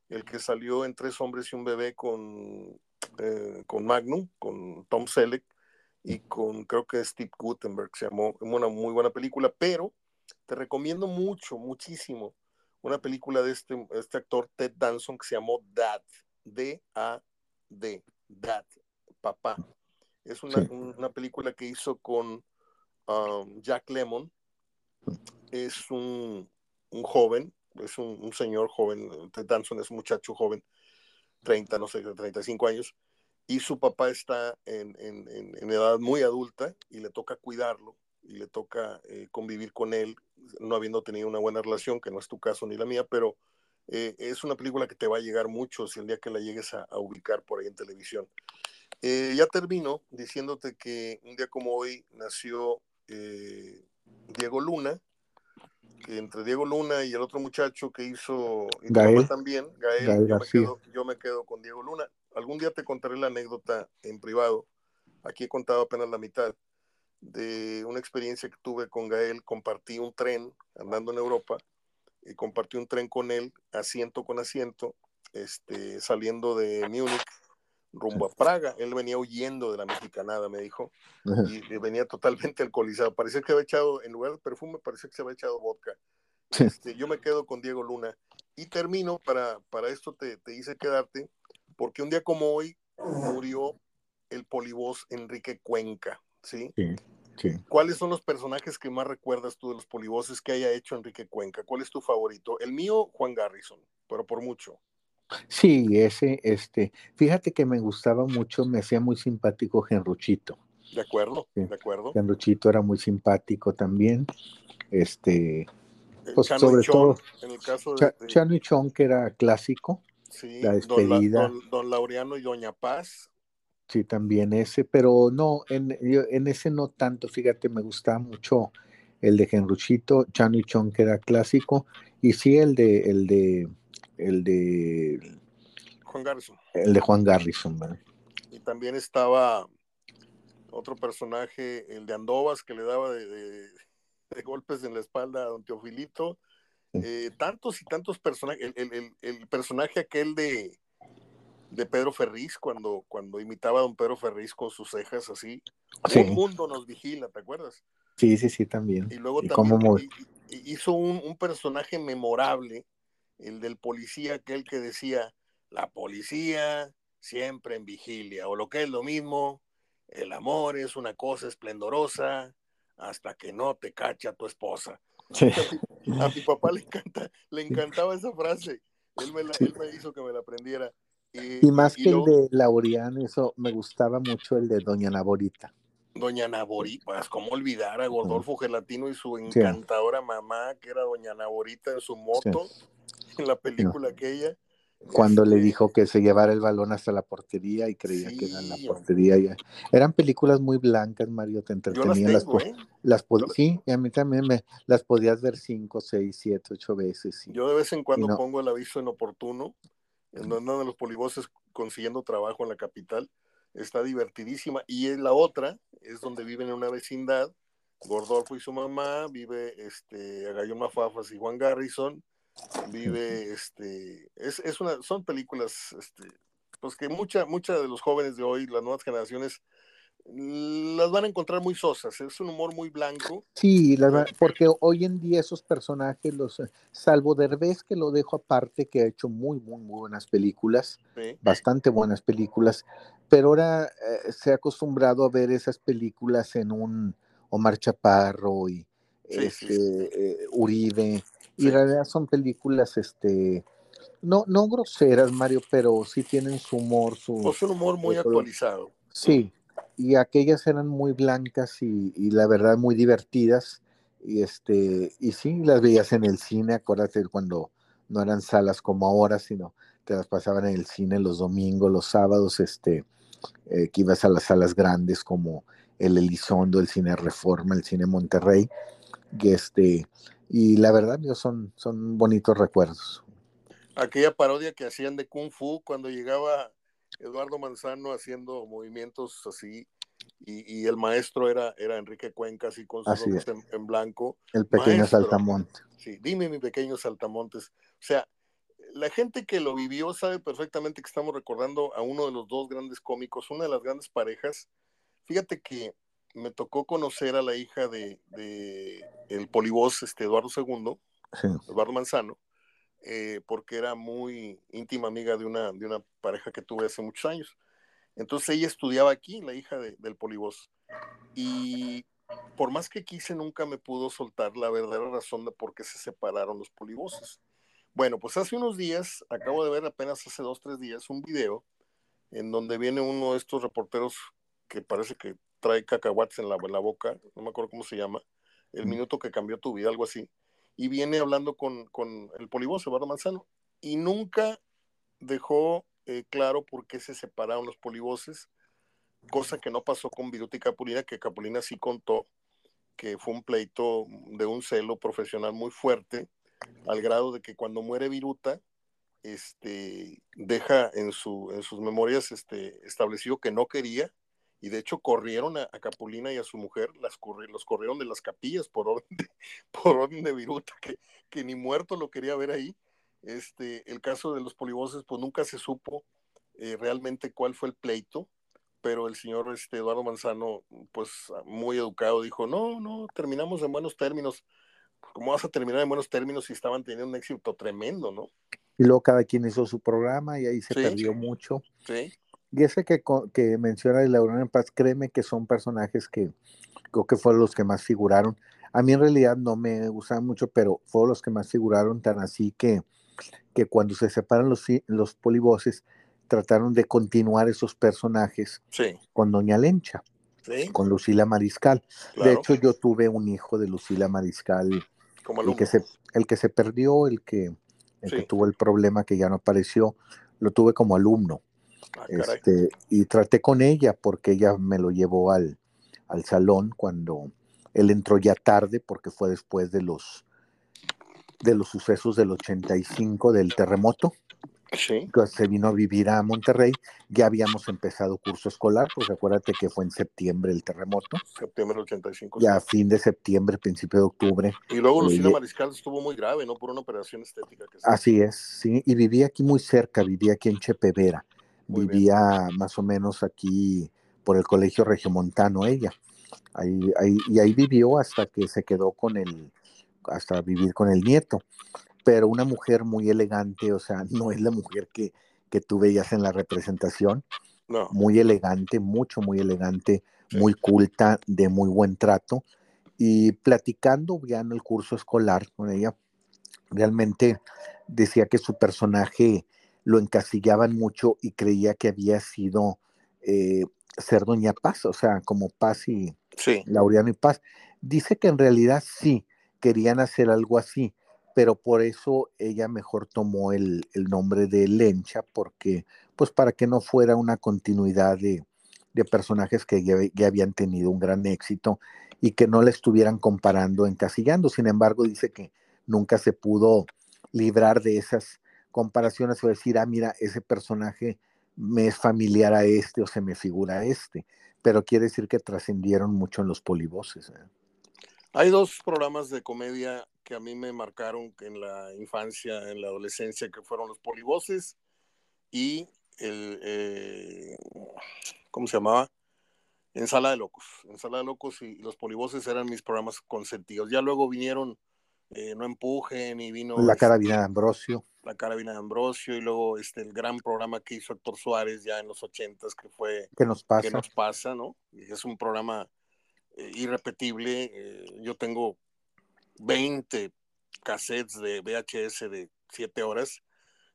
el que salió en Tres hombres y un bebé con, eh, con Magnum, con Tom Selleck y con creo que Steve Gutenberg, se llamó una muy buena película, pero te recomiendo mucho, muchísimo, una película de este, este actor Ted Danson que se llamó Dad, D-A-D, Dad, papá. Es una, una película que hizo con um, Jack Lemon. Es un, un joven es un, señor joven, Ted Danson es un muchacho joven, 30, no sé, 35 años, y su papá está en, edad muy adulta y le toca cuidarlo y le toca eh, convivir con él, no habiendo tenido una buena relación, que no es tu caso ni la mía, pero eh, es una película que te va a llegar mucho si el día que la llegues a, ubicar por ahí en televisión. Eh, ya termino diciéndote que un día como hoy nació Diego Luna, entre Diego Luna y el otro muchacho que hizo Gael también, Gael, yo, me quedo, yo, me quedo, con Diego Luna. Algún día te contaré la anécdota en privado. Aquí he contado apenas la mitad de una experiencia que tuve con Gael. Compartí un tren andando en Europa y compartí un tren con él, asiento con asiento, este, saliendo de Múnich rumbo a Praga. Él venía huyendo de la mexicanada, me dijo, y, venía totalmente alcoholizado. Parecía que había echado, en lugar de perfume, parecía que se había echado vodka. Este, yo me quedo con Diego Luna y termino, para, para esto te, te hice quedarte, porque un día como hoy murió el polivoz Enrique Cuenca, ¿sí? Sí, ¿Cuáles son los personajes que más recuerdas tú de los polivoces que haya hecho Enrique Cuenca? ¿Cuál es tu favorito? El mío, Juan Garrison, pero por mucho. Sí, ese, este, fíjate que me gustaba mucho, me hacía muy simpático Genruchito. De acuerdo, de acuerdo. Genruchito era muy simpático también. Este, eh, pues sobre todo, en el caso de, Chano y Chon, que era clásico. Sí, la despedida. Don, Laureano y Doña Paz. Sí, también ese, pero no, en, en ese no tanto, fíjate, me gustaba mucho el de Genruchito, Chano y Chon, que era clásico, y sí el de, el de, el de Juan Garrison. El de Juan Garrison, ¿verdad? Y también estaba otro personaje, el de Andovas, que le daba de, golpes en la espalda a don Teofilito. Eh, tantos y tantos personajes. El, personaje aquel de, de Pedro Ferriz, cuando, cuando imitaba a don Pedro Ferriz con sus cejas así. Un mundo nos vigila, ¿te acuerdas? Sí, sí, sí, también. Y luego también hizo un, un, personaje memorable el del policía, aquel que decía, la policía siempre en vigilia, o lo que es lo mismo, el amor es una cosa esplendorosa hasta que no te cacha tu esposa. A, mi, papá le, encanta, le encantaba esa frase, él me, hizo que me la aprendiera. Y, más que el de Laureán, eso me gustaba mucho el de Doña Naborita. Doña Naborita, pues cómo olvidar a Gordolfo Gelatino y su encantadora mamá, que era Doña Naborita en su moto en la película aquella. Cuando le este dijo que se llevara el balón hasta la portería y creía que era en la portería. Ya. Eran películas muy blancas, Mario, te entretenían. las, ¿eh? las, Sí, y a mí también me las podías ver cinco, seis, siete, ocho veces. Yo de vez en cuando pongo el aviso inoportuno, en uno de los polivoces consiguiendo trabajo en la capital. Está divertidísima. Y la otra es donde viven en una vecindad, Gordolfo y su mamá, vive este, Agayón Mafafas y Juan Garrison, vive, este, es, es una, son películas, este, pues que mucha, mucha de los jóvenes de hoy, las nuevas generaciones, las van a encontrar muy sosas, es un humor muy blanco. Sí, porque hoy en día esos personajes, los salvo Derbez, que lo dejo aparte, que ha hecho muy, muy, muy buenas películas, bastante buenas películas, pero ahora eh, se ha acostumbrado a ver esas películas en un Omar Chaparro y este, eh, Uribe, y en realidad son películas, este, no, no groseras, Mario, pero sí tienen su humor, su... Un humor muy actualizado. Sí, y aquellas eran muy blancas y, y, la verdad muy divertidas. Y este, y sí, las veías en el cine, acuérdate cuando no eran salas como ahora, sino te las pasaban en el cine los domingos, los sábados, este, eh, que ibas a las salas grandes como el Elizondo, el Cine Reforma, el Cine Monterrey, y este, y la verdad, son, son bonitos recuerdos. Aquella parodia que hacían de Kung Fu cuando llegaba Eduardo Manzano haciendo movimientos así y, el maestro era, era Enrique Cuenca, así con sus ojos en, blanco. El pequeño saltamonte. Sí, dime mi pequeño saltamontes. O sea, la gente que lo vivió sabe perfectamente que estamos recordando a uno de los dos grandes cómicos, una de las grandes parejas. Fíjate que me tocó conocer a la hija de, el polivoz este, Eduardo II, Eduardo Manzano, eh, porque era muy íntima amiga de una, de una pareja que tuve hace muchos años. Entonces ella estudiaba aquí, la hija del polivoz. Y por más que quise, nunca me pudo soltar la verdadera razón de por qué se separaron los polivoces. Bueno, pues hace unos días, acabo de ver apenas hace dos, tres días, un video en donde viene uno de estos reporteros que parece que trae cacahuates en la, en la boca, no me acuerdo cómo se llama, el minuto que cambió tu vida, algo así, y viene hablando con, con el polivoz, Eduardo Manzano, y nunca dejó eh, claro por qué se separaron los polivoces, cosa que no pasó con Viruta y Capulina, que Capulina sí contó que fue un pleito de un celo profesional muy fuerte, al grado de que cuando muere Viruta, este, deja en, su, en sus memorias este, establecido que no quería y de hecho corrieron a, Capulina y a su mujer, las los corrieron de las capillas por orden de, por orden de Viruta, que, que ni muerto lo quería ver ahí. Este, el caso de los polivoces, pues nunca se supo eh, realmente cuál fue el pleito, pero el señor este, Eduardo Manzano, pues muy educado, dijo, no, no, terminamos en buenos términos. ¿Cómo vas a terminar en buenos términos si estaban teniendo un éxito tremendo, no? Y luego cada quien hizo su programa y ahí se perdió mucho. Sí. Y ese que, que menciona de Laura en Paz, créeme que son personajes que creo que fueron los que más figuraron. A mí en realidad no me gustan mucho, pero fueron los que más figuraron, tan así que, que cuando se separan los, los polivoces, trataron de continuar esos personajes con Doña Lencha, con Lucila Mariscal. De hecho, yo tuve un hijo de Lucila Mariscal, el, que se, el que se perdió, el que, el que tuvo el problema que ya no apareció, lo tuve como alumno. Ah, este, y traté con ella porque ella me lo llevó al, al salón cuando él entró ya tarde porque fue después de los de los sucesos del 85 del terremoto. Sí. Entonces se vino a vivir a Monterrey. Ya habíamos empezado curso escolar, porque acuérdate que fue en septiembre el terremoto. Septiembre del 85. Ya a fin de septiembre, principio de octubre. Y luego Lucina Mariscal estuvo muy grave, ¿no? Por una operación estética. Que Así es, sí. Y vivía aquí muy cerca, vivía aquí en Chepevera vivía más o menos aquí por el colegio regiomontano ella. Ahí, ahí, y ahí vivió hasta que se quedó con el, hasta vivir con el nieto. Pero una mujer muy elegante, o sea, no es la mujer que, que tú veías en la representación. No. Muy elegante, mucho, muy elegante, muy culta, de muy buen trato. Y platicando ya en el curso escolar con ella, realmente decía que su personaje lo encasillaban mucho y creía que había sido eh, ser Doña Paz, o sea, como Paz y Laureano y Paz. Dice que en realidad sí, querían hacer algo así, pero por eso ella mejor tomó el, nombre de Lencha, porque, pues para que no fuera una continuidad de, personajes que ya, ya, habían tenido un gran éxito y que no la estuvieran comparando, encasillando. Sin embargo, dice que nunca se pudo librar de esas comparaciones o decir, ah, mira, ese personaje me es familiar a este o se me figura a este, pero quiere decir que trascendieron mucho en los polivoces. ¿eh? Hay dos programas de comedia que a mí me marcaron en la infancia, en la adolescencia, que fueron los polivoces y el, eh, ¿cómo se llamaba? Ensala de Locos. Ensala de Locos y los polivoces eran mis programas consentidos. Ya luego vinieron eh, No Empujen y vino... La este, Carabina de Ambrosio. La Carabina de Ambrosio y luego este, el gran programa que hizo Héctor Suárez ya en los ochentas que fue... ¿Qué nos pasa? ¿Qué nos pasa, no? es un programa eh, irrepetible. Eh, yo tengo 20 cassettes de VHS de 7 horas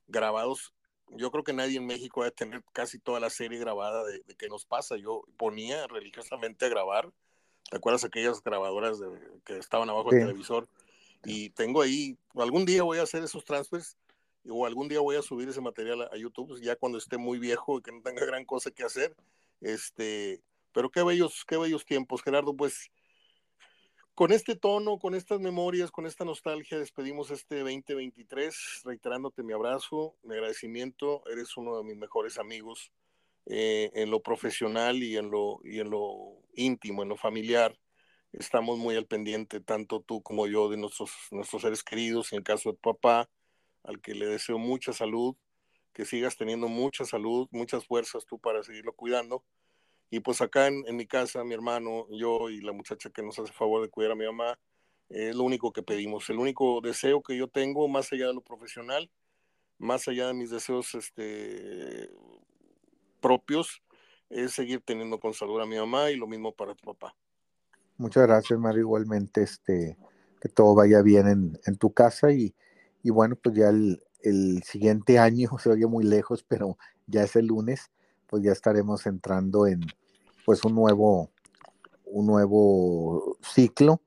grabados yo creo que nadie en México debe tener casi toda la serie grabada de, qué nos pasa. Yo ponía religiosamente a grabar. ¿Te acuerdas aquellas grabadoras que estaban abajo del televisor? Y tengo ahí, algún día voy a hacer esos transfers o algún día voy a subir ese material a, YouTube, ya cuando esté muy viejo y que no tenga gran cosa que hacer. Este, pero qué bellos, qué bellos tiempos, Gerardo. Pues con este tono, con estas memorias, con esta nostalgia, despedimos este 2023, reiterándote mi abrazo, mi agradecimiento. Eres uno de mis mejores amigos eh, en lo profesional y en lo, y en lo íntimo, en lo familiar. Estamos muy al pendiente, tanto tú como yo, de nuestros, nuestros seres queridos, en el caso de tu papá, al que le deseo mucha salud, que sigas teniendo mucha salud, muchas fuerzas tú para seguirlo cuidando y pues acá en, mi casa, mi hermano, yo y la muchacha que nos hace favor de cuidar a mi mamá, es lo único que pedimos. El único deseo que yo tengo, más allá de lo profesional, más allá de mis deseos este, propios, es seguir teniendo con salud a mi mamá y lo mismo para tu papá. Muchas gracias, Mario. Igualmente, este, que todo vaya bien en, tu casa y, y, bueno, pues ya el, el, siguiente año se oye muy lejos, pero ya es el lunes pues ya estaremos entrando en pues un nuevo, un nuevo ciclo,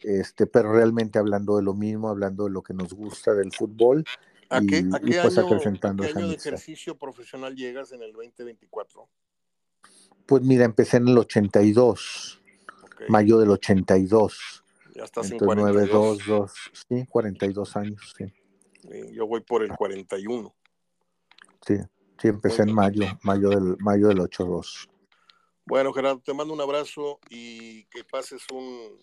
este, pero realmente hablando de lo mismo, hablando de lo que nos gusta del fútbol. ¿A qué, pues año, acrecentando ¿a qué año de ejercicio profesional llegas en el 2024? Pues mira, empecé en el 82, mayo del 82. Ya estás en 42. 2, sí, 42 años, sí. Yo voy por el 41. Sí. Sí, empecé en mayo, mayo del, mayo del 8-2. Bueno, Gerardo, te mando un abrazo y que pases un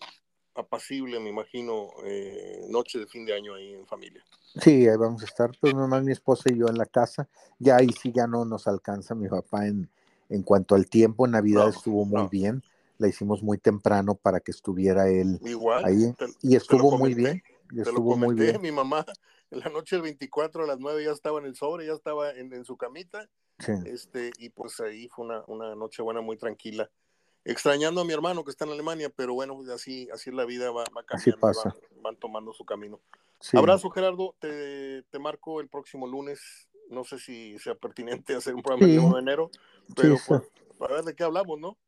apacible, me imagino, eh, noche de fin de año ahí en familia. Sí, ahí vamos a estar, pues nomás mi esposa y yo en la casa. Ya ahí sí ya no nos alcanza mi papá en, en cuanto al tiempo. Navidad estuvo muy bien. La hicimos muy temprano para que estuviera él ahí. y estuvo muy bien. Y estuvo muy bien. Mi mamá la noche del 24 a las 9 ya estaba en el sobre, ya estaba en, su camita. Este, y pues ahí fue una, una, noche buena, muy tranquila. Extrañando a mi hermano que está en Alemania, pero bueno, pues así, así la vida, va, va cambiando, van, tomando su camino. Abrazo, Gerardo, te, te, marco el próximo lunes. No sé si sea pertinente hacer un programa el 1 de enero, pero pues, para ver de qué hablamos, ¿no?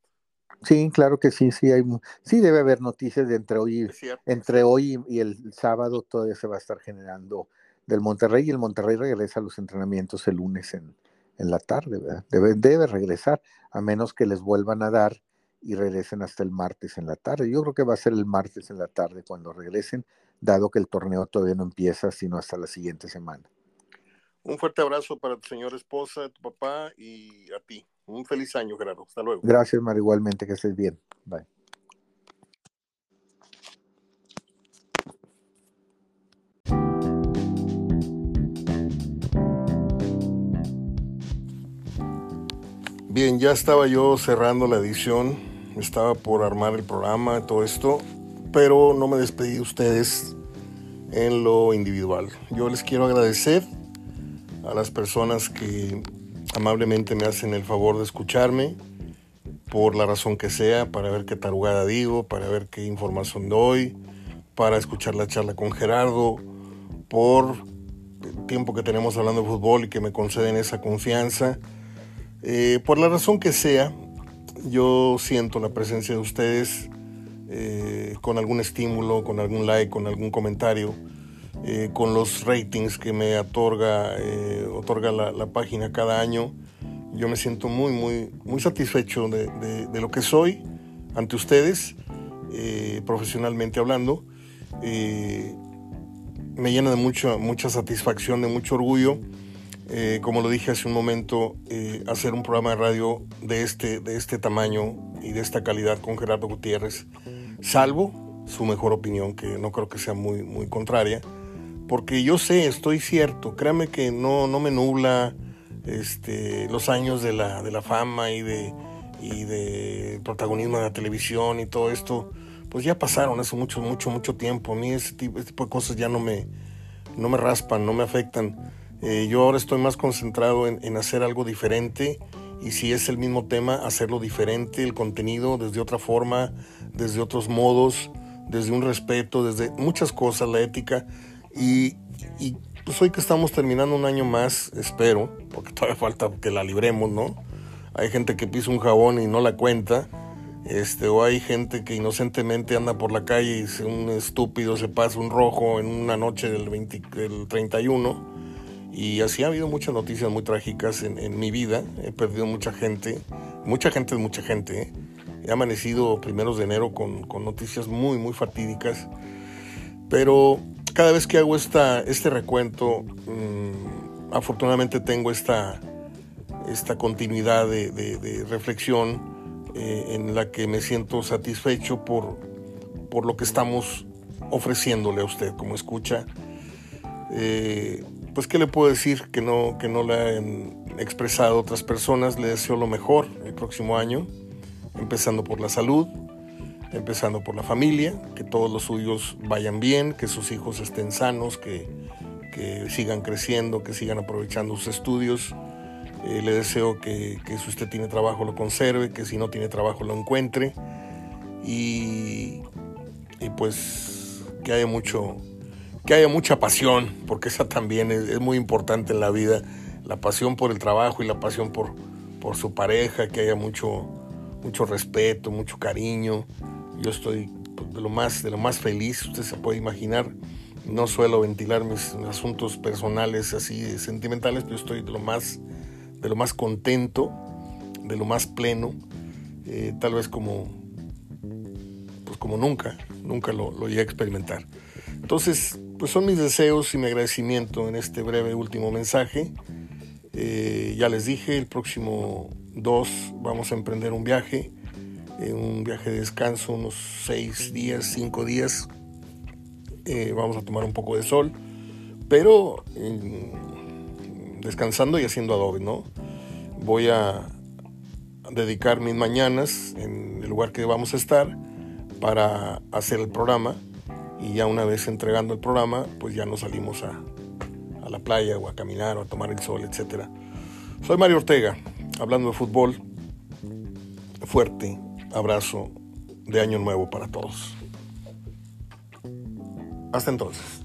Sí, claro que sí, sí hay, sí debe haber noticias de entre hoy, entre hoy y el sábado todavía se va a estar generando del Monterrey y el Monterrey regresa a los entrenamientos el lunes en, en la tarde, ¿verdad? Debe, debe regresar, a menos que les vuelvan a dar y regresen hasta el martes en la tarde. Yo creo que va a ser el martes en la tarde cuando regresen, dado que el torneo todavía no empieza, sino hasta la siguiente semana. Un fuerte abrazo para tu señora esposa, tu papá y a ti. Un feliz año, Gerardo. Hasta luego. Gracias, Mar, igualmente, que estés bien. Bye. Bien, ya estaba yo cerrando la edición, estaba por armar el programa, todo esto, pero no me despedí de ustedes en lo individual. Yo les quiero agradecer a las personas que amablemente me hacen el favor de escucharme por la razón que sea, para ver qué tarugada digo, para ver qué información doy, para escuchar la charla con Gerardo, por el tiempo que tenemos hablando de fútbol y que me conceden esa confianza. Eh, por la razón que sea, yo siento la presencia de ustedes eh, con algún estímulo, con algún like, con algún comentario eh, con los ratings que me otorga, eh, otorga la, página cada año. Yo me siento muy, muy, muy satisfecho de, lo que soy ante ustedes, eh, profesionalmente hablando. me llena de mucha, mucha satisfacción, de mucho orgullo. como lo dije hace un momento, hacer un programa de radio de este, de este tamaño y de esta calidad con Gerardo Gutiérrez. Salvo, su mejor opinión, que no creo que sea muy, muy contraria, porque yo sé, estoy cierto, créame que no, no me nubla este, los años de la, de la fama y de, y de protagonismo de la televisión y todo esto, pues ya pasaron hace mucho, mucho, mucho tiempo. A mí ese tipo, tipo de cosas ya no me, no me raspan, no me afectan. Eh, yo ahora estoy más concentrado en, en, hacer algo diferente y si es el mismo tema, hacerlo diferente, el contenido desde otra forma, desde otros modos, desde un respeto, desde muchas cosas, la ética. Y, y pues hoy que estamos terminando un año más, espero, porque todavía falta que la libremos, ¿no? Hay gente que pisa un jabón y no la cuenta, este, o hay gente que inocentemente anda por la calle y un estúpido se pasa un rojo en una noche del, 20, del 31. Y así ha habido muchas noticias muy trágicas en, en mi vida. He perdido mucha gente, mucha gente es mucha gente. ¿eh? He amanecido primeros de enero con, con noticias muy, muy fatídicas. Pero cada vez que hago esta, este recuento, mmm, afortunadamente tengo esta, esta continuidad de reflexión eh, en la que me siento satisfecho por, por lo que estamos ofreciéndole a usted como escucha. Eh, pues qué le puedo decir que no, que no le han expresado otras personas. Le deseo lo mejor el próximo año, empezando por la salud, empezando por la familia, que todos los suyos vayan bien, que sus hijos estén sanos, que, que sigan creciendo, que sigan aprovechando sus estudios. Eh, le deseo que, que, si usted tiene trabajo lo conserve, que si no tiene trabajo lo encuentre. Y, y pues que haya mucho, que haya mucha pasión, porque esa también es, es, muy importante en la vida, la pasión por el trabajo y la pasión por, por su pareja, que haya mucho, mucho respeto, mucho cariño, yo estoy de lo más, de lo más feliz, usted se puede imaginar. No suelo ventilar mis asuntos personales así sentimentales, pero estoy de lo más, de lo más contento, de lo más pleno, eh, tal vez como, pues como nunca, nunca lo, lo llegué a experimentar. Entonces, pues son mis deseos y mi agradecimiento en este breve último mensaje. Eh, ya les dije, el próximo 2 vamos a emprender un viaje un viaje de descanso, unos seis días, cinco días. Eh, vamos a tomar un poco de sol, pero descansando y haciendo adobe, ¿no? Voy a dedicar mis mañanas en el lugar que vamos a estar para hacer el programa y ya una vez entregando el programa, pues ya nos salimos a, a la playa o a caminar o a tomar el sol, etc. Soy Mario Ortega, hablando de fútbol fuerte, abrazo de año nuevo para todos. Hasta entonces.